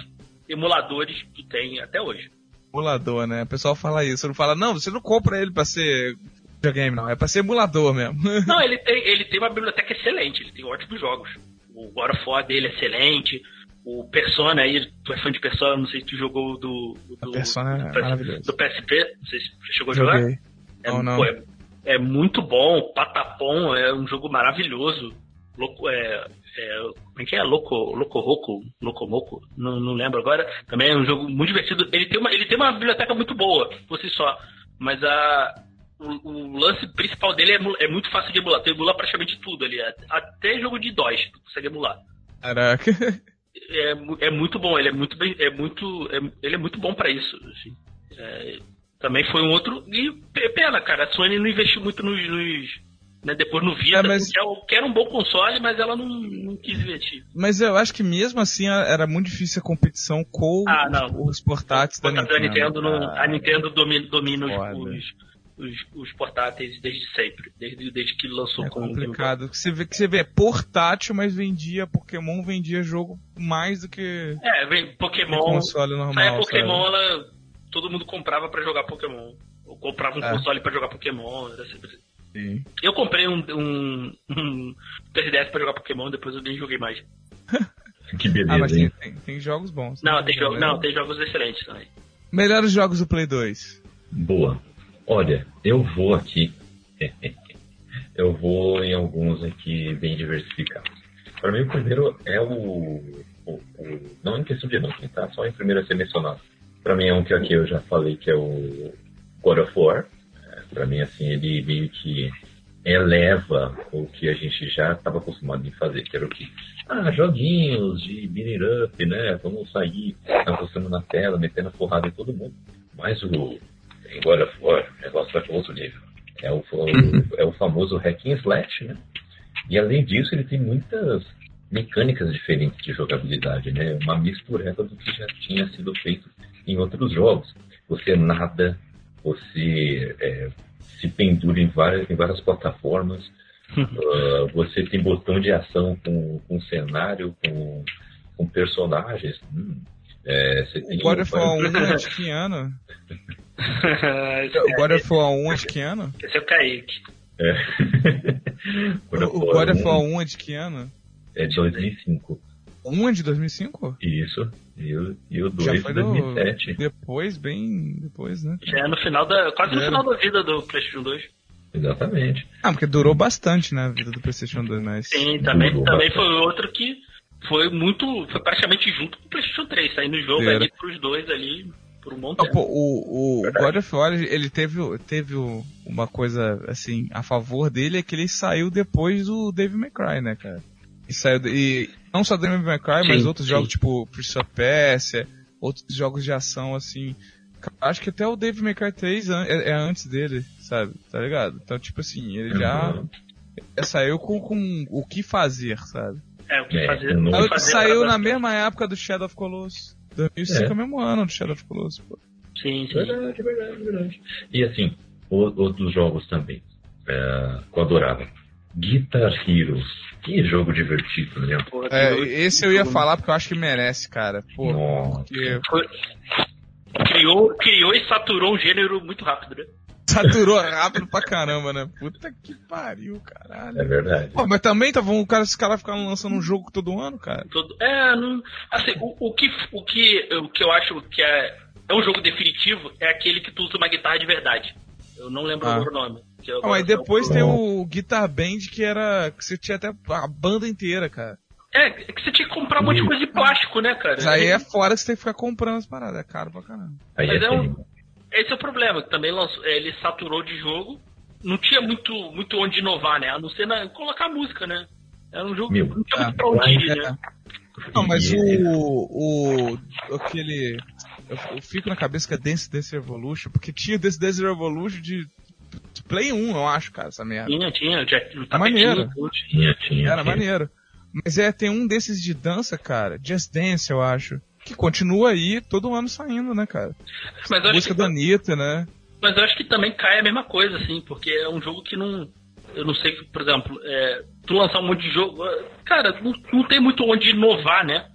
emuladores que tem até hoje. Emulador, né? O pessoal fala isso. Não fala, não, você não compra ele pra ser videogame, não. É pra ser emulador mesmo. Não, ele tem, ele tem uma biblioteca excelente, ele tem ótimos jogos. O God of War dele é excelente. O Persona aí, tu é fã de Persona, não sei se tu jogou do. do Persona é do, maravilhoso. do PSP, não sei se tu chegou a jogar. É, Não, pô, é, é muito bom, Patapom é um jogo maravilhoso. Loco, é, é, como é que é? Loco, Loco Roco, Loco Moco, não, não lembro agora. Também é um jogo muito divertido. Ele tem uma, ele tem uma biblioteca muito boa, por si só. Mas a, o, o lance principal dele é, é muito fácil de emular. Tu emula praticamente tudo ali. Até jogo de DOS tu consegue emular. Caraca. É, é muito bom, ele é muito bem, é muito, é- ele é muito bom pra isso. assim. É, também foi um outro e pe- pena, cara. A Sony não investiu muito nos, nos- né, depois no Vita, É, mas- que, é o- que era um bom console, mas ela não, não quis investir. Mas eu acho que mesmo assim era muito difícil a competição com Ah, não. os portáteis da Nintendo. a Nintendo, não- Ah, a Nintendo domina, domina os, os, os- os portáteis desde sempre, desde, desde que lançou É com o complicado. Você vê, que você vê é portátil, mas vendia Pokémon, vendia jogo mais do que É, Pokémon. console normal. Saia Pokémon, sabe? ela, todo mundo comprava pra jogar Pokémon. Ou comprava um É. console pra jogar Pokémon. Era sempre assim. Sim. Eu comprei um, um, um 3DS pra jogar Pokémon, depois eu nem joguei mais. Que Ah, mas beleza, tem, hein? tem, tem jogos bons. Não, tem, jogo, não, tem jogos excelentes também. Melhores jogos do Play 2. Boa. Olha, eu vou aqui. eu vou em alguns aqui bem diversificados. Para mim, o primeiro é o, o- o- Não em questão de ranking, tá? Só em primeiro a ser mencionado. Para mim é um que aqui eu já falei que é o God of War. Para mim, assim, ele meio que eleva o que a gente já estava acostumado em fazer, que era o que? Ah, joguinhos de beating up, né? Vamos sair apostando na tela, metendo porrada em todo mundo. Mas o em God of War, o negócio vai para outro nível. É o, o- é o famoso hack and slash, né? E além disso, ele tem muitas mecânicas diferentes de jogabilidade, né? Uma mistureba do que já tinha sido feito em outros jogos. Você nada, você é, se pendura em várias, em várias plataformas, ah, você tem botão de ação com, com cenário, com, com personagens. Hum, é, você O tem God of War 1 vários- é de que ano? O God of War 1 é de que ano? esse é o Kaique. É. O God of War 1 é de que ano? é de 2005. 1 é de 2005? Isso. E o, e o Já 2 foi de no, 2007. depois, bem depois, né? Já é no final da. quase no Já. final da vida do PlayStation 2. Exatamente. Ah, porque durou bastante, né, a vida do PlayStation 2, mas... Sim, também, Durou também bastante. foi outro que foi muito. Foi praticamente junto com o PlayStation 3, saindo o jogo Era. ali pros dois ali por um bom Ah, tempo. pô, o, o God of War, ele teve, teve uma coisa, assim, a favor dele, é que ele saiu depois do Devil May Cry, né, cara? E saiu, e não só Devil May Cry, mas Sim, outros sim. jogos, tipo Prince of Persia, outros jogos de ação, assim. Acho que até o Devil May Cry 3 an- é, é antes dele, sabe? Tá ligado? Então, tipo assim, ele já, Uhum. já saiu com, com o que fazer, sabe? É, o que É, fazer. não- Aí fazer saiu na mesma época do Shadow of Colossus. 2005 é, É. o mesmo ano do Shadow of Colossus, pô. Sim, sim. Verdade, verdade, verdade. E assim, outros jogos também. É, que eu adorava. Guitar Heroes. Que jogo divertido, né? É, esse eu ia falar porque eu acho que merece, cara. Pô, porque criou, criou e saturou um gênero muito rápido, né? saturou rápido pra caramba, né? Puta que pariu, caralho. É verdade. Pô, mas também tava um cara, os caras ficaram lançando um jogo todo ano, cara. Todo, é, não, assim, o, o que, o, que, o que eu acho que é, é um jogo definitivo é aquele que tu usa uma guitarra de verdade. Eu não lembro Ah. o nome. Ah, mas depois tem o Guitar Band que era. que você tinha até a banda inteira, cara. É, é que você tinha que comprar um monte de coisa de plástico, né, cara? Mas aí é fora que você tem que ficar comprando as paradas, é caro pra caramba. Aí Mas é é um-. Esse é o problema, que também lançou, é, ele saturou de jogo. Não tinha muito, muito onde inovar, né? A não ser na, colocar música, né? Era um jogo Meu, que não tinha ah, muito pra onde ir, É. né? Não, mas o. o. aquele. Eu, eu fico na cabeça que é Dance Dance Revolution, porque tinha Dance Dance Revolution de Play 1, eu acho, cara, essa merda. Tinha, tinha. Já, maneiro. Tinha, tinha. Era tinha. maneiro. Mas é, tem um desses de dança, cara, Just Dance, eu acho. Que continua aí todo ano saindo, né, cara? Mas Música que, da Anitta, né? mas eu acho que também cai a mesma coisa, assim, porque é um jogo que não. Eu não sei por exemplo, é, tu lançar um monte de jogo. Cara, não, não tem muito onde inovar, né?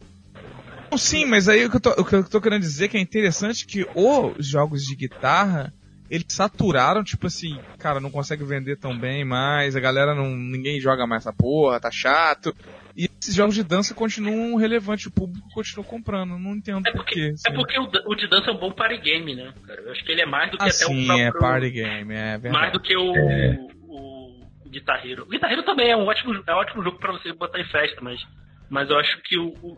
Sim, mas aí o que, eu tô, o que eu tô querendo dizer é que é interessante que os jogos de guitarra, eles saturaram, tipo assim, cara, não consegue vender tão bem mais, a galera não. ninguém joga mais essa porra, tá chato. E esses jogos de dança continuam relevantes, o público continua comprando, não entendo É por porque, quê. é assim. porque o, o de dança é um bom party game, né? Cara, eu acho que ele é mais do que Ah, até sim, o próprio. é party game, é verdade. mais do que o, É. o, o Guitar Hero. O Guitar Hero também é um ótimo, é um ótimo jogo pra você botar em festa, mas, mas eu acho que o, o-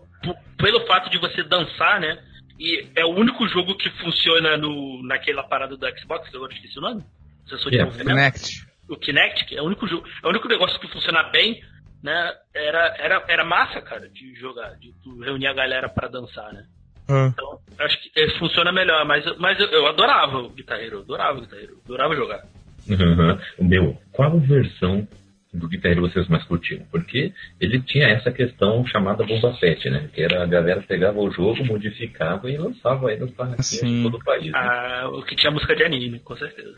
pelo fato de você dançar, né? E é o único jogo que funciona no, naquela parada do Xbox, que eu agora esqueci o nome. Sensor de Yeah. movimento. Kinect. O Kinect, é o único jogo, é o único negócio que funciona bem, né? Era, era, era massa, cara, de jogar, de tu reunir a galera pra dançar, né? Ah. Então, acho que funciona melhor, mas, eu- mas eu, eu adorava o Guitar Hero, eu adorava o Guitar Hero, eu adorava jogar. Uhum. Meu, qual versão do Guitar Hero vocês mais curtiram? Porque ele tinha essa questão chamada bomba pet, né? Que era a galera pegava o jogo, modificava e lançava aí nos barraquinhos Sim. de todo o país. Né? Ah, o que tinha música de anime, com certeza.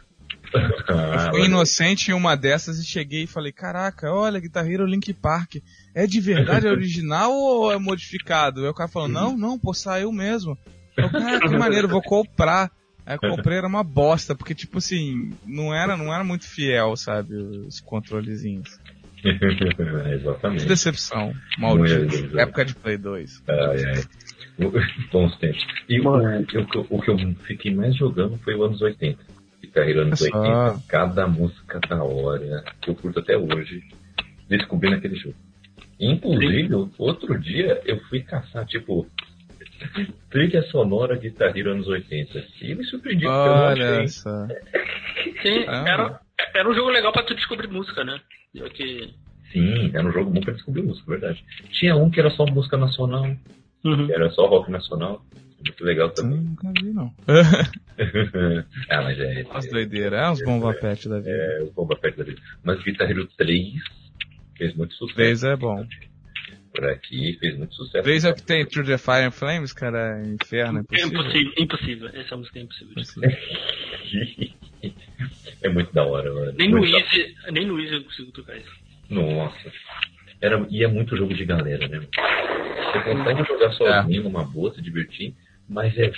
Ah, Eu fui olha. inocente em uma dessas e cheguei e falei, caraca, olha, Guitar Hero Link Park, é de verdade é original ou é modificado? Aí o cara falou, não, não, pô, saiu mesmo. Eu, cara, que maneiro, vou comprar. Aí eu comprei, era uma bosta, porque tipo assim, não era, não era muito fiel, sabe, os controlezinhos. Que Exatamente. decepção, maldito. Época de Play 2. Ai, ai. Bons tempos. E o, o, o que eu fiquei mais jogando foi o anos 80. Guitar Hero anos só. 80. Cada música da hora, que eu curto até hoje, descobri naquele jogo. Inclusive, outro dia eu fui caçar, tipo, trilha sonora Guitar Hero anos 80. E me surpreendi porque eu não achei. só. Sim, Ah. era, era um jogo legal pra tu descobrir música, né? Eu que... Sim, era um jogo bom pra descobrir música, verdade. Tinha um que era só música nacional, Uhum. que era só rock nacional. Muito legal também. Nunca vi, não. ah, mas é. As doideiras, é uns bomba pet da vida. É, o Bomba Pet da vida. Mas Guitar Hero 3 fez muito sucesso. 3 é bom. Por aqui fez muito sucesso. 3 é o que tem Through the Fire and Flames, cara, inferno, é É impossível. impossível, impossível. Essa música é impossível. Impossível. é muito da hora, mano. Nem no da- nem no Easy eu consigo tocar isso. Nossa. Era, e é muito jogo de galera, né? Você consegue jogar sozinho numa boa, se divertir, mas é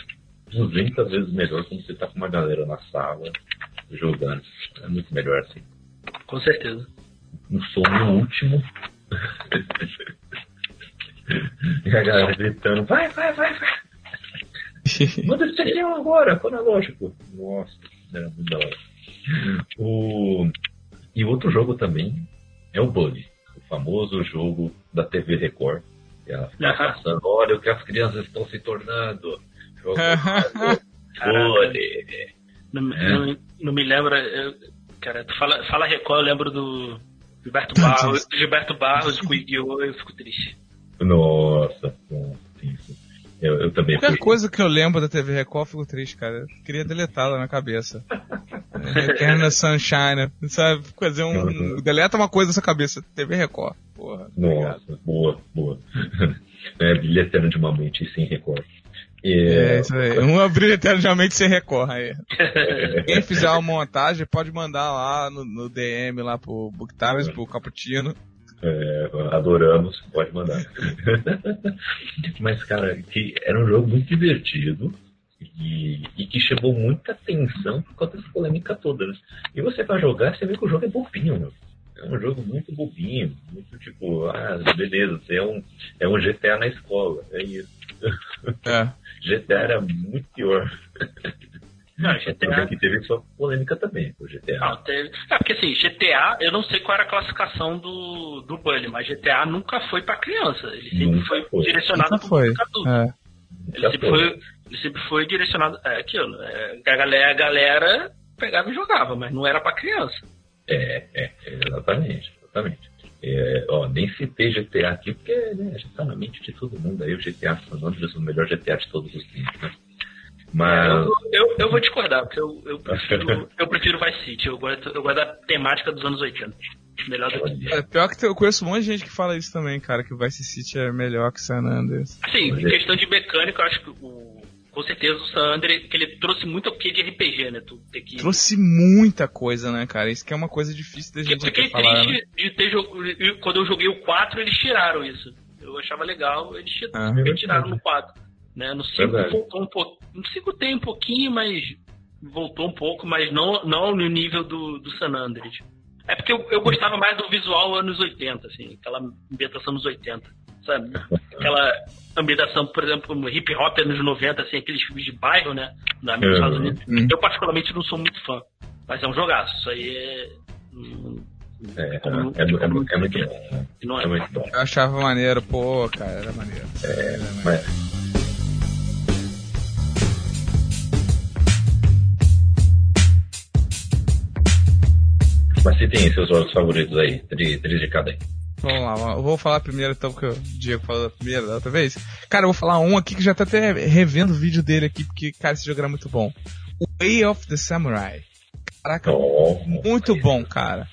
200 vezes melhor quando você tá com uma galera na sala jogando. É muito melhor assim. Com certeza. um som no último. e a galera gritando, vai, vai, vai, vai. Manda esse serial agora, cronológico. Nossa, era muito da hora. O... E outro jogo também é o Bully, o famoso jogo da TV Record. E ela fica Aham. passando, olha o que as crianças estão se tornando. Jogando Bully. Não, É. não, não me lembra. eu- cara, tu fala, fala Record, eu lembro do Gilberto Barros, Gilberto Barros com Yu-Gi-Oh! Eu fico triste. Nossa. Eu, eu também Qualquer fui. coisa que eu lembro da TV Record, eu fico triste, cara. Eu queria deletá-la na cabeça. Eterna Sunshine, sabe? Fazer um. Uhum. Deleta uma coisa da sua cabeça. TV Record. Porra. obrigado. Nossa, boa, boa. é, brilho eterno de uma mente sem recorde. É, É, isso aí. Um abrir eternamente sem Record aí. Quem fizer uma montagem pode mandar lá no, no DM lá pro Book Times, pro Cappuccino. é, adoramos, pode mandar. Mas, cara, que era um jogo muito divertido e, e que chamou muita atenção por causa dessa polêmica toda. Né? E você vai jogar, você vê que o jogo é bobinho, meu. É um jogo muito bobinho, muito tipo, ah, beleza, você é um, é um GTA na escola, é isso. É. GTA era muito pior. Não, GTA. que teve sua polêmica também, o GTA. Não, teve- É porque assim, GTA, eu não sei qual era a classificação do, do Bully, mas GTA nunca foi pra criança. Ele sempre Nunca foi, foi. direcionado Nunca pro foi. adulto. É. Ele sempre foi, ele sempre foi direcionado. É aquilo. É, a, galera, a galera pegava e jogava, mas não era pra criança. É, é, exatamente, exatamente. É, ó, nem citei GTA aqui, porque né, já tá na mente de todo mundo aí, o GTA San Andreas, o melhor GTA de todos os tempos, né? Mas, Eu, eu, eu vou discordar, porque eu, eu, prefiro, eu prefiro Vice City. Eu gosto, eu gosto da temática dos anos 80. Melhor do que. É, pior que eu conheço um monte de gente que fala isso também, cara, que o Vice City é melhor que San Andreas. Assim, em é- questão de mecânica, eu acho que o, com certeza o San Andreas, que ele trouxe muito o que de RPG, né? Tu ter que... Trouxe muita coisa, né, cara? Isso que é uma coisa difícil da Eu gente fiquei falar, né? triste de ter jogo. eu- Quando eu joguei o 4, eles tiraram isso. Eu achava legal, eles Ah. tiraram no 4. Né? No 5 Verdade. voltou um pouco. No 5 tem um pouquinho, mas voltou um pouco, mas não, não no nível do, do San Andreas. É porque eu, eu gostava mais do visual anos 80, assim, aquela ambientação nos 80, sabe? Aquela ambientação, por exemplo, hip hop anos 90, assim, aqueles filmes de bairro, né? Da nos Uhum. Estados Unidos. Uhum. Eu particularmente não sou muito fã, mas é um jogaço. Isso aí é. É, é, como- é, é, é como- muito bom. Não é, É muito bom. Eu achava maneiro, pô, cara, era maneiro. É, Mas, mas se tem seus jogos favoritos aí, três, de cada aí. Vamos lá, eu vou falar primeiro então, porque o Diego falou da primeira da outra vez. Cara, eu vou falar um aqui que já tá até revendo o vídeo dele aqui, porque, cara, esse jogo era muito bom. Way of the Samurai. Caraca, Oh, muito bom, cara.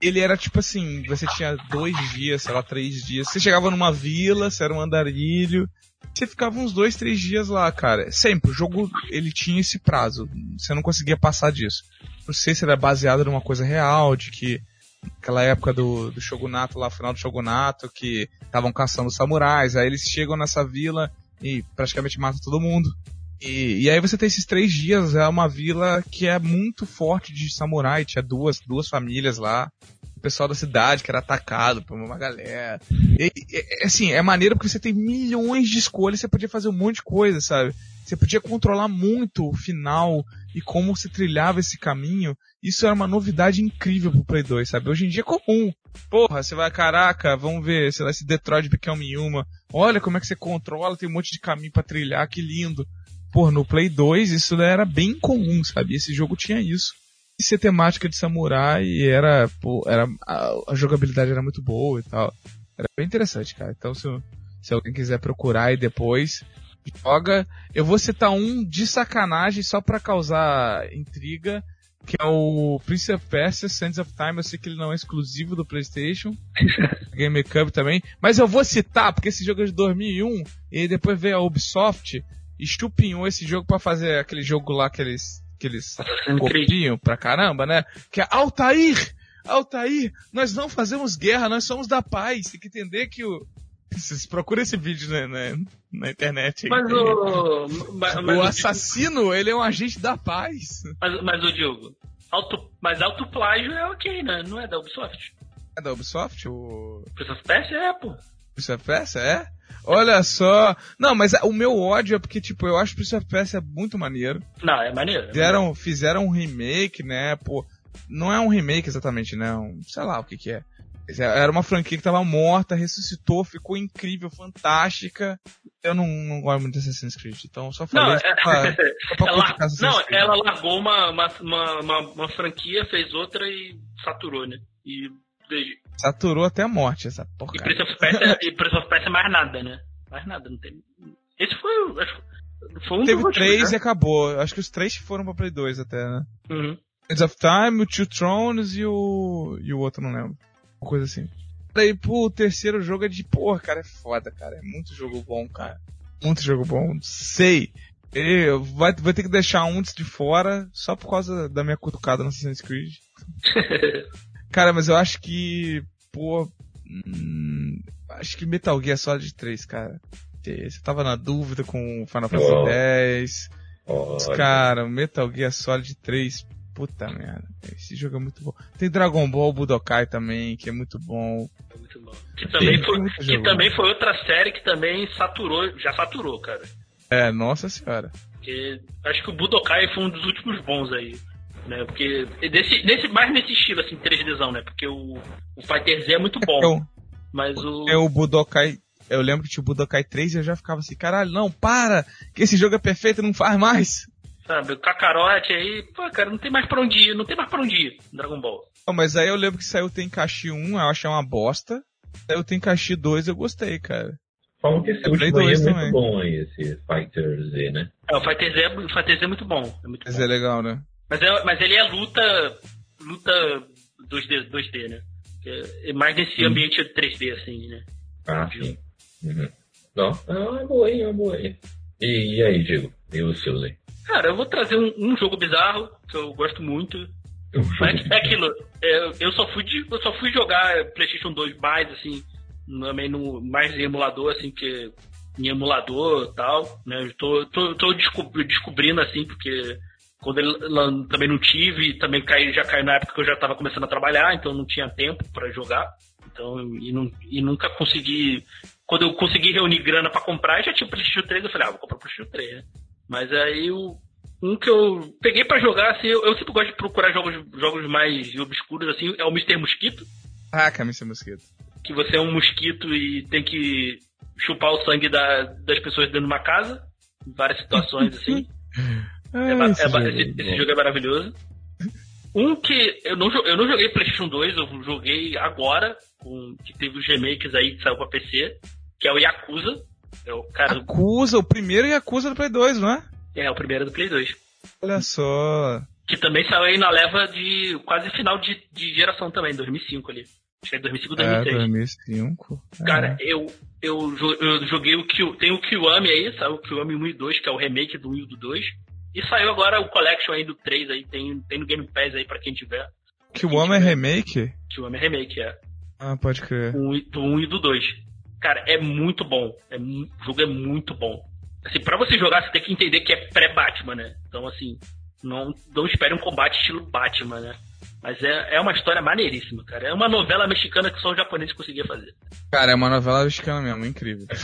Ele era tipo assim, você tinha dois dias, sei lá, três dias. Você chegava numa vila, você era um andarilho. Você ficava uns dois, três dias lá, cara. Sempre, o jogo, ele tinha esse prazo. Você não conseguia passar disso. Não sei se era baseado numa coisa real, de que aquela época do, do Shogunato lá, final do Shogunato, que estavam caçando samurais, aí eles chegam nessa vila e praticamente matam todo mundo. E, e aí você tem esses três dias, é uma vila que é muito forte de samurai, tinha duas, duas famílias lá, pessoal da cidade que era atacado por uma galera. E, e, assim, é maneiro porque você tem milhões de escolhas, você podia fazer um monte de coisa, sabe? Você podia controlar muito o final e como você trilhava esse caminho. Isso era uma novidade incrível pro Play 2, sabe? Hoje em dia é comum. Porra, você vai, caraca, vamos ver, sei lá, esse Detroit Become Human. Olha como é que você controla, tem um monte de caminho pra trilhar, que lindo. Pô, no Play 2 isso era bem comum, sabe? Esse jogo tinha isso. E ser temática de samurai e era, pô, era, a, a jogabilidade era muito boa e tal. Era bem interessante, cara. Então se, se alguém quiser procurar aí depois, joga. Eu vou citar um de sacanagem só pra causar intriga, que é o Prince of Persia Sands of Time. Eu sei que ele não é exclusivo do PlayStation. GameCube também. Mas eu vou citar, porque esse jogo é de 2001 e depois veio a Ubisoft e estupinhou esse jogo pra fazer aquele jogo lá que eles, que eles Creed. copiam pra caramba, né? Que é Altair! Altair! Nós não fazemos guerra, nós somos da paz. Tem que entender que o. Vocês procuram esse vídeo né, na, na internet. aí. Mas o. Mas, mas o o assassino, ele é um agente da paz. Mas, mas o Diogo, auto, mas autoplágio é ok, né? Não é da Ubisoft. É da Ubisoft? O of Persia é, pô. Prince of Persia, é? Olha só. Não, mas o meu ódio é porque, tipo, eu acho Prince of Persia muito maneiro. Não, é maneiro. é Fizeram, fizeram um remake, né? Pô, não é um remake exatamente, né? Um, sei lá o que que é. Era uma franquia que tava morta, ressuscitou, ficou incrível, fantástica. Eu não, não gosto muito de Assassin's Creed, então só falei Não, só é- pra, só pra Ela, não, Creed. ela largou uma, uma, uma, uma, uma franquia, fez outra e saturou, né? E, e, Saturou até a morte essa e porcaria. Prince of Persia, e Prince of Persia é mais nada, né? Mais nada, não tem. Esse foi, o- acho, foi um Teve três e né? acabou. Acho que os três foram pra Play 2 até, né? Uhum. Sands of Time, o Two Thrones e o. e o outro não lembro. Uma coisa assim. Daí, pô, o terceiro jogo é de porra, cara, é foda, cara. É muito jogo bom, cara. Muito jogo bom. Sei. Eu, vai, vai ter que deixar um de fora só por causa da minha cutucada no Assassin's Creed. Cara, mas eu acho que, pô, hum, acho que Metal Gear Solid 3, cara. Você tava na dúvida com Final Fantasy Oh. X. Olha. Cara, Metal Gear Solid 3, puta merda. Esse jogo é muito bom. Tem Dragon Ball Budokai também, que é muito bom. É muito bom. Que também, Sim. foi, Muito que jogo. também foi outra série que também saturou, já saturou, cara. É, nossa senhora. Porque acho que o Budokai foi um dos últimos bons aí. Né? Porque desse, desse, mais nesse estilo, assim, 3Dzão, né? Porque o, o Fighter Z é muito bom. Eu, Mas o. eu, o Budokai, eu lembro que tinha o Budokai 3 e eu já ficava assim, caralho, não, para! Que esse jogo é perfeito, não faz mais! Sabe, o Kakarote aí, pô, cara, não tem mais pra onde ir, não tem mais pra onde ir, Dragon Ball. Não, mas aí eu lembro que saiu o Tenkaichi 1, eu achei uma bosta. Saiu o Tenkaichi 2, eu gostei, cara. Falam que esse Eu último aí é muito também. bom aí, esse Fighter Z, né? É, o Fighter Z, o Fighter Z é muito bom. É muito Mas bom. é legal, né? Mas, é, mas ele é luta. luta 2D, 2D né? É, é mais nesse Hum. ambiente 3D, assim, né? Ah, sim. Uhum. Não, ah, é boa aí, é boa aí. E, e aí, Diego? E os seus aí? Cara, eu vou trazer um, um jogo bizarro que eu gosto muito. Um jogo Mas é aquilo, é, eu só fui de, eu só fui jogar PlayStation 2 mais assim, também no mais em emulador assim que em emulador e tal, né? Eu tô, tô, tô descob- descobrindo assim porque quando ele também não tive, também cai, já caiu na época que eu já tava começando a trabalhar, então não tinha tempo pra jogar. Então, e, não, e nunca consegui. Quando eu consegui reunir grana pra comprar, já tinha o PlayStation 3, eu falei, ah, vou comprar o PlayStation 3, né? Mas aí o, um que eu peguei pra jogar, assim, eu, eu sempre gosto de procurar jogos, jogos mais obscuros, assim, é o Mr. Mosquito, Caraca, Mr. Mosquito. que você é um mosquito e tem que chupar o sangue da- das pessoas dentro de uma casa, em várias situações, assim. É ba- é ba- esse, esse jogo é maravilhoso. Um que eu não, eu não joguei PlayStation 2, eu joguei agora, com, que teve os remakes aí que saiu pra PC, que é o Yakuza. É o, cara, Acusa, o primeiro Yakuza do Play 2, não é? é o primeiro do Play 2. Olha só. Que também saiu aí na leva de quase final de, de geração também, 2005 ali. Acho que é 2005 É, 2006. 2005. Cara, eu, eu, eu joguei o Kill, tem o Kiwami aí, saiu o Kiwami 1 e 2, que é o remake do 1 e do 2. E saiu agora o Collection aí do 3 aí, tem, tem no Game Pass aí pra quem tiver. Que o Homem é remake? Kiwami é remake, é. Ah, pode crer. Um do 1 e do 2. Cara, é muito bom. É, o jogo é muito bom. Assim, pra você jogar, você tem que entender que é pré-Batman, né? Então, assim, não, não espere um combate estilo Batman, né? Mas é, é uma história maneiríssima, cara. É uma novela mexicana que só os japoneses conseguiam fazer. Cara, é uma novela mexicana mesmo, incrível.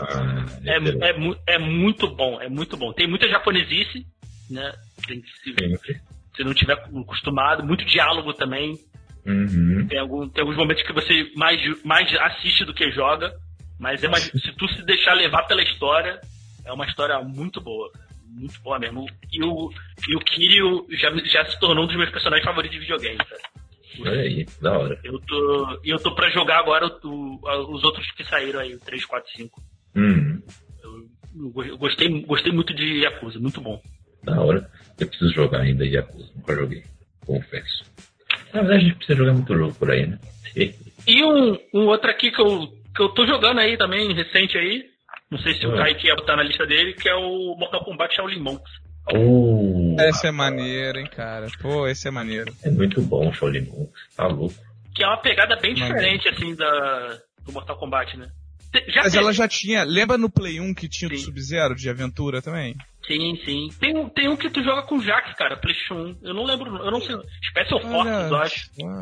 Ah, É, é, mu- é muito bom, é muito bom. Tem muita japonesice, né? Tem que se, Sempre. se não tiver acostumado. Muito diálogo também. Uhum. Tem, algum, tem alguns momentos que você mais, mais assiste do que joga. Mas é uma, se tu se deixar levar pela história, é uma história muito boa. Muito boa mesmo. E o, e o Kiryu já, já se tornou um dos meus personagens favoritos de videogame, cara. Olha aí, da hora. Eu tô, e eu tô pra jogar agora o- os outros que saíram aí, o 3, 4, 5. Uhum. Eu eu gostei, gostei muito de Yakuza, muito bom. Da hora. Eu preciso jogar ainda Yakuza. Nunca joguei. Confesso. Na verdade, a gente precisa jogar muito jogo por aí, né? E um, um outro aqui que eu, que eu tô jogando aí também, recente aí. Não sei se o É. Kaique ia botar na lista dele, que é o Mortal Kombat Shaolin Monks. Oh, Esse é maneiro, hein, cara. Pô, esse é maneiro. é muito bom o Shaolin Monks. Tá louco. Que é uma pegada bem diferente, assim, da, do Mortal Kombat, né? Já Mas teve- ela já tinha. Lembra no Play 1 que tinha o do Sim. Sub-Zero de aventura também? Sim, sim. Tem, um- tem um que tu joga com o Jack, cara, PlayStation 1. Eu não lembro, eu não sei. Special Forces, eu acho. só.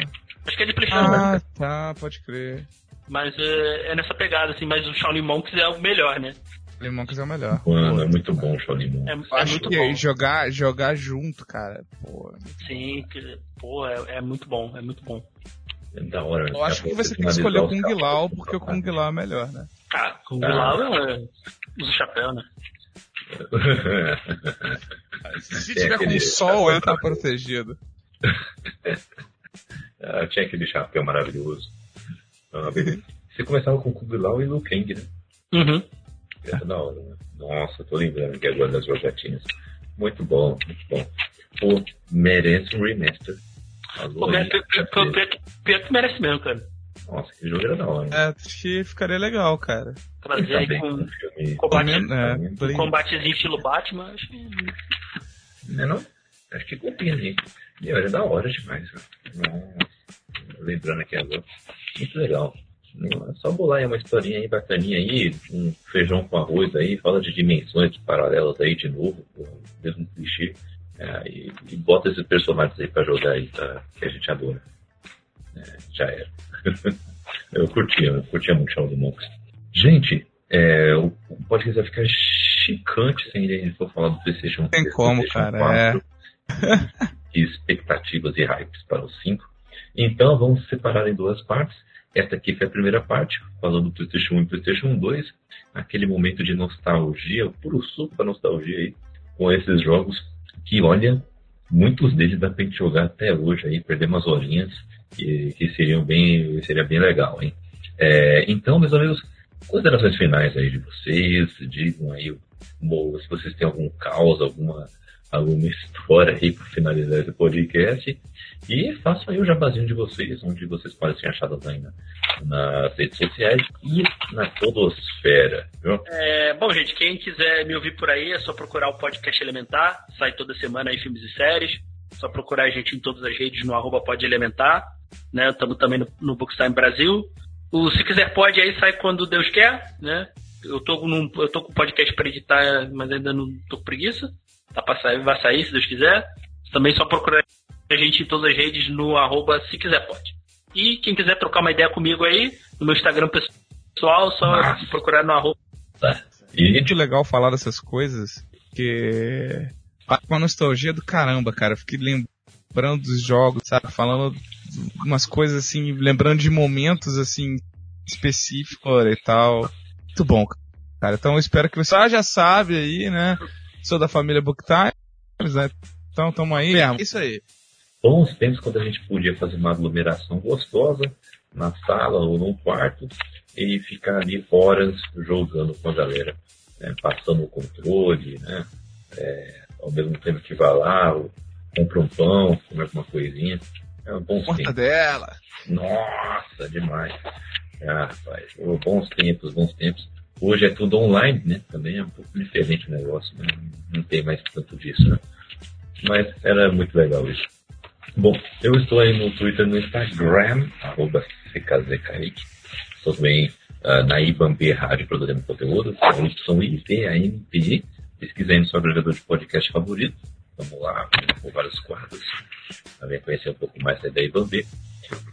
Acho que é de PlayStation 1. Ah, tá, pode crer. Mas é, é nessa pegada, assim, mas o Shaolin Monks é o melhor, né? Lemon é o melhor. Mano, é muito bom o Shaolin Monks. É, é acho muito que bom. jogar, jogar junto, cara. Pô. Sim, que, pô, é, é muito bom, é muito bom. É da hora. Eu acho que você tem que escolher o Kung Lao, porque o Kung Lao é melhor, né? Ah, com Ah. Lao é, usa o chapéu, né? Se tiver com aquele- sol, ele tá protegido. Ah, tinha aquele chapéu maravilhoso. Ah. Você começava com Kung Lao e Liu Kang, né? Uhum. Era da hora, né? Nossa, tô lembrando aqui agora das jogatinas. Muito bom, muito bom. Pô, merece um remaster. Aí, pior, que- merece mesmo, cara. Nossa, que jogo era da hora. né? É, acho que ficaria legal, cara. Trazer aí Também com um combate, é, um Play- combatezinho estilo Batman, acho que. Não é não? Acho que combina aí. Meu, era da hora demais, velho. Nossa, lembrando aqui agora. Muito legal. É só bolar aí uma historinha aí bacaninha aí, um feijão com arroz aí, fala de dimensões paralelas aí de novo, mesmo clichê. É, e, e bota esses personagens aí pra jogar aí, tá, que a gente adora. É, já era. eu curtia, eu curtia muito o do Monks. Gente, é, o, o podcast vai ficar chicante se a gente for falar do PlayStation Tem 3, como, PlayStation cara, e expectativas e hypes para o 5. Então vamos separar em duas partes. Esta aqui foi a primeira parte, falando do PlayStation 1 e PlayStation 2, aquele momento de nostalgia, puro suco da nostalgia aí, com esses jogos que, olha, muitos deles dá pra gente jogar até hoje aí, perder umas horinhas, que, que seriam bem, seria bem legal, hein? É, então, meus amigos, considerações finais aí de vocês, digam aí se vocês têm algum caos, alguma, alguma história aí para finalizar esse podcast. E façam aí o jabazinho de vocês, onde vocês podem ser achados aí na, nas redes sociais e na podosfera. Viu? É, bom, gente, quem quiser me ouvir por aí é só procurar o podcast Elementar. Sai toda semana aí filmes e séries. Só procurar a gente em todas as redes no arroba pode elementar. Né? Estamos também no, no Bookstime Brasil. O Se Quiser Pode aí sai quando Deus quer, né? Eu tô, num, eu tô com o podcast para editar, mas ainda não tô com preguiça. Tá pra sair, vai sair, se Deus quiser. Também só procurar a gente em todas as redes no arroba se quiser pode. E quem quiser trocar uma ideia comigo aí, no meu Instagram pessoal, só Nossa. procurar no arroba. Tá. É E muito legal falar dessas coisas, porque uma nostalgia do caramba, cara. Fiquei lembrando dos jogos, sabe? Falando umas coisas assim, lembrando de momentos assim específicos e tal. Muito bom, cara. Então eu espero que você ah, já sabe aí, né? Sou da família Book Times, né? Então tamo aí. É isso aí. bons tempos quando a gente podia fazer uma aglomeração gostosa na sala ou num quarto e ficar ali horas jogando com a galera, né? passando o controle, né? É, ao mesmo tempo que vai lá, compra um pão, come alguma coisinha. É um bom tempo. dela. Nossa, demais. Ah, rapaz, bons tempos, bons tempos. Hoje é tudo online, né? Também é um pouco diferente o negócio, né? Não tem mais tanto disso, né? Mas era muito legal isso. Bom, eu estou aí no Twitter no Instagram, arroba CKZKaique. Estou também ah, na IBAMP Rádio produzindo conteúdo, são IBAMP. Pesquisa aí no seu agregador de podcast favorito. Vamos lá, com vários quadros. Também conhecer um pouco mais da IBAMP.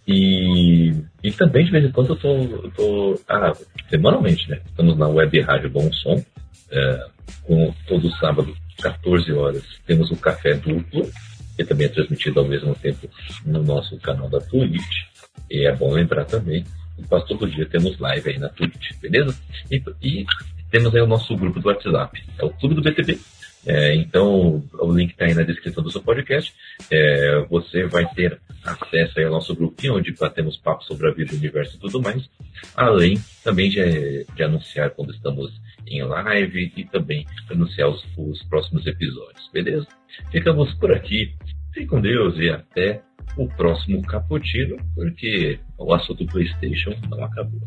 E, e também de vez em quando eu tô, tô ah, semanalmente, né? Estamos na web rádio Bom Som, é, com todo sábado, 14 horas, temos o Café Duplo, que também é transmitido ao mesmo tempo no nosso canal da Twitch. E é bom lembrar também, que quase todo dia temos live aí na Twitch, beleza? E, e temos aí o nosso grupo do WhatsApp, é o Clube do BTB. É, então, o link está aí na descrição do seu podcast. É, você vai ter acesso aí ao nosso grupinho, onde batemos papo sobre a vida, o universo e tudo mais. Além também de, de anunciar quando estamos em live e também anunciar os, os próximos episódios, beleza? Ficamos por aqui. Fique com Deus e até o próximo Caputino, porque o assunto PlayStation não acabou.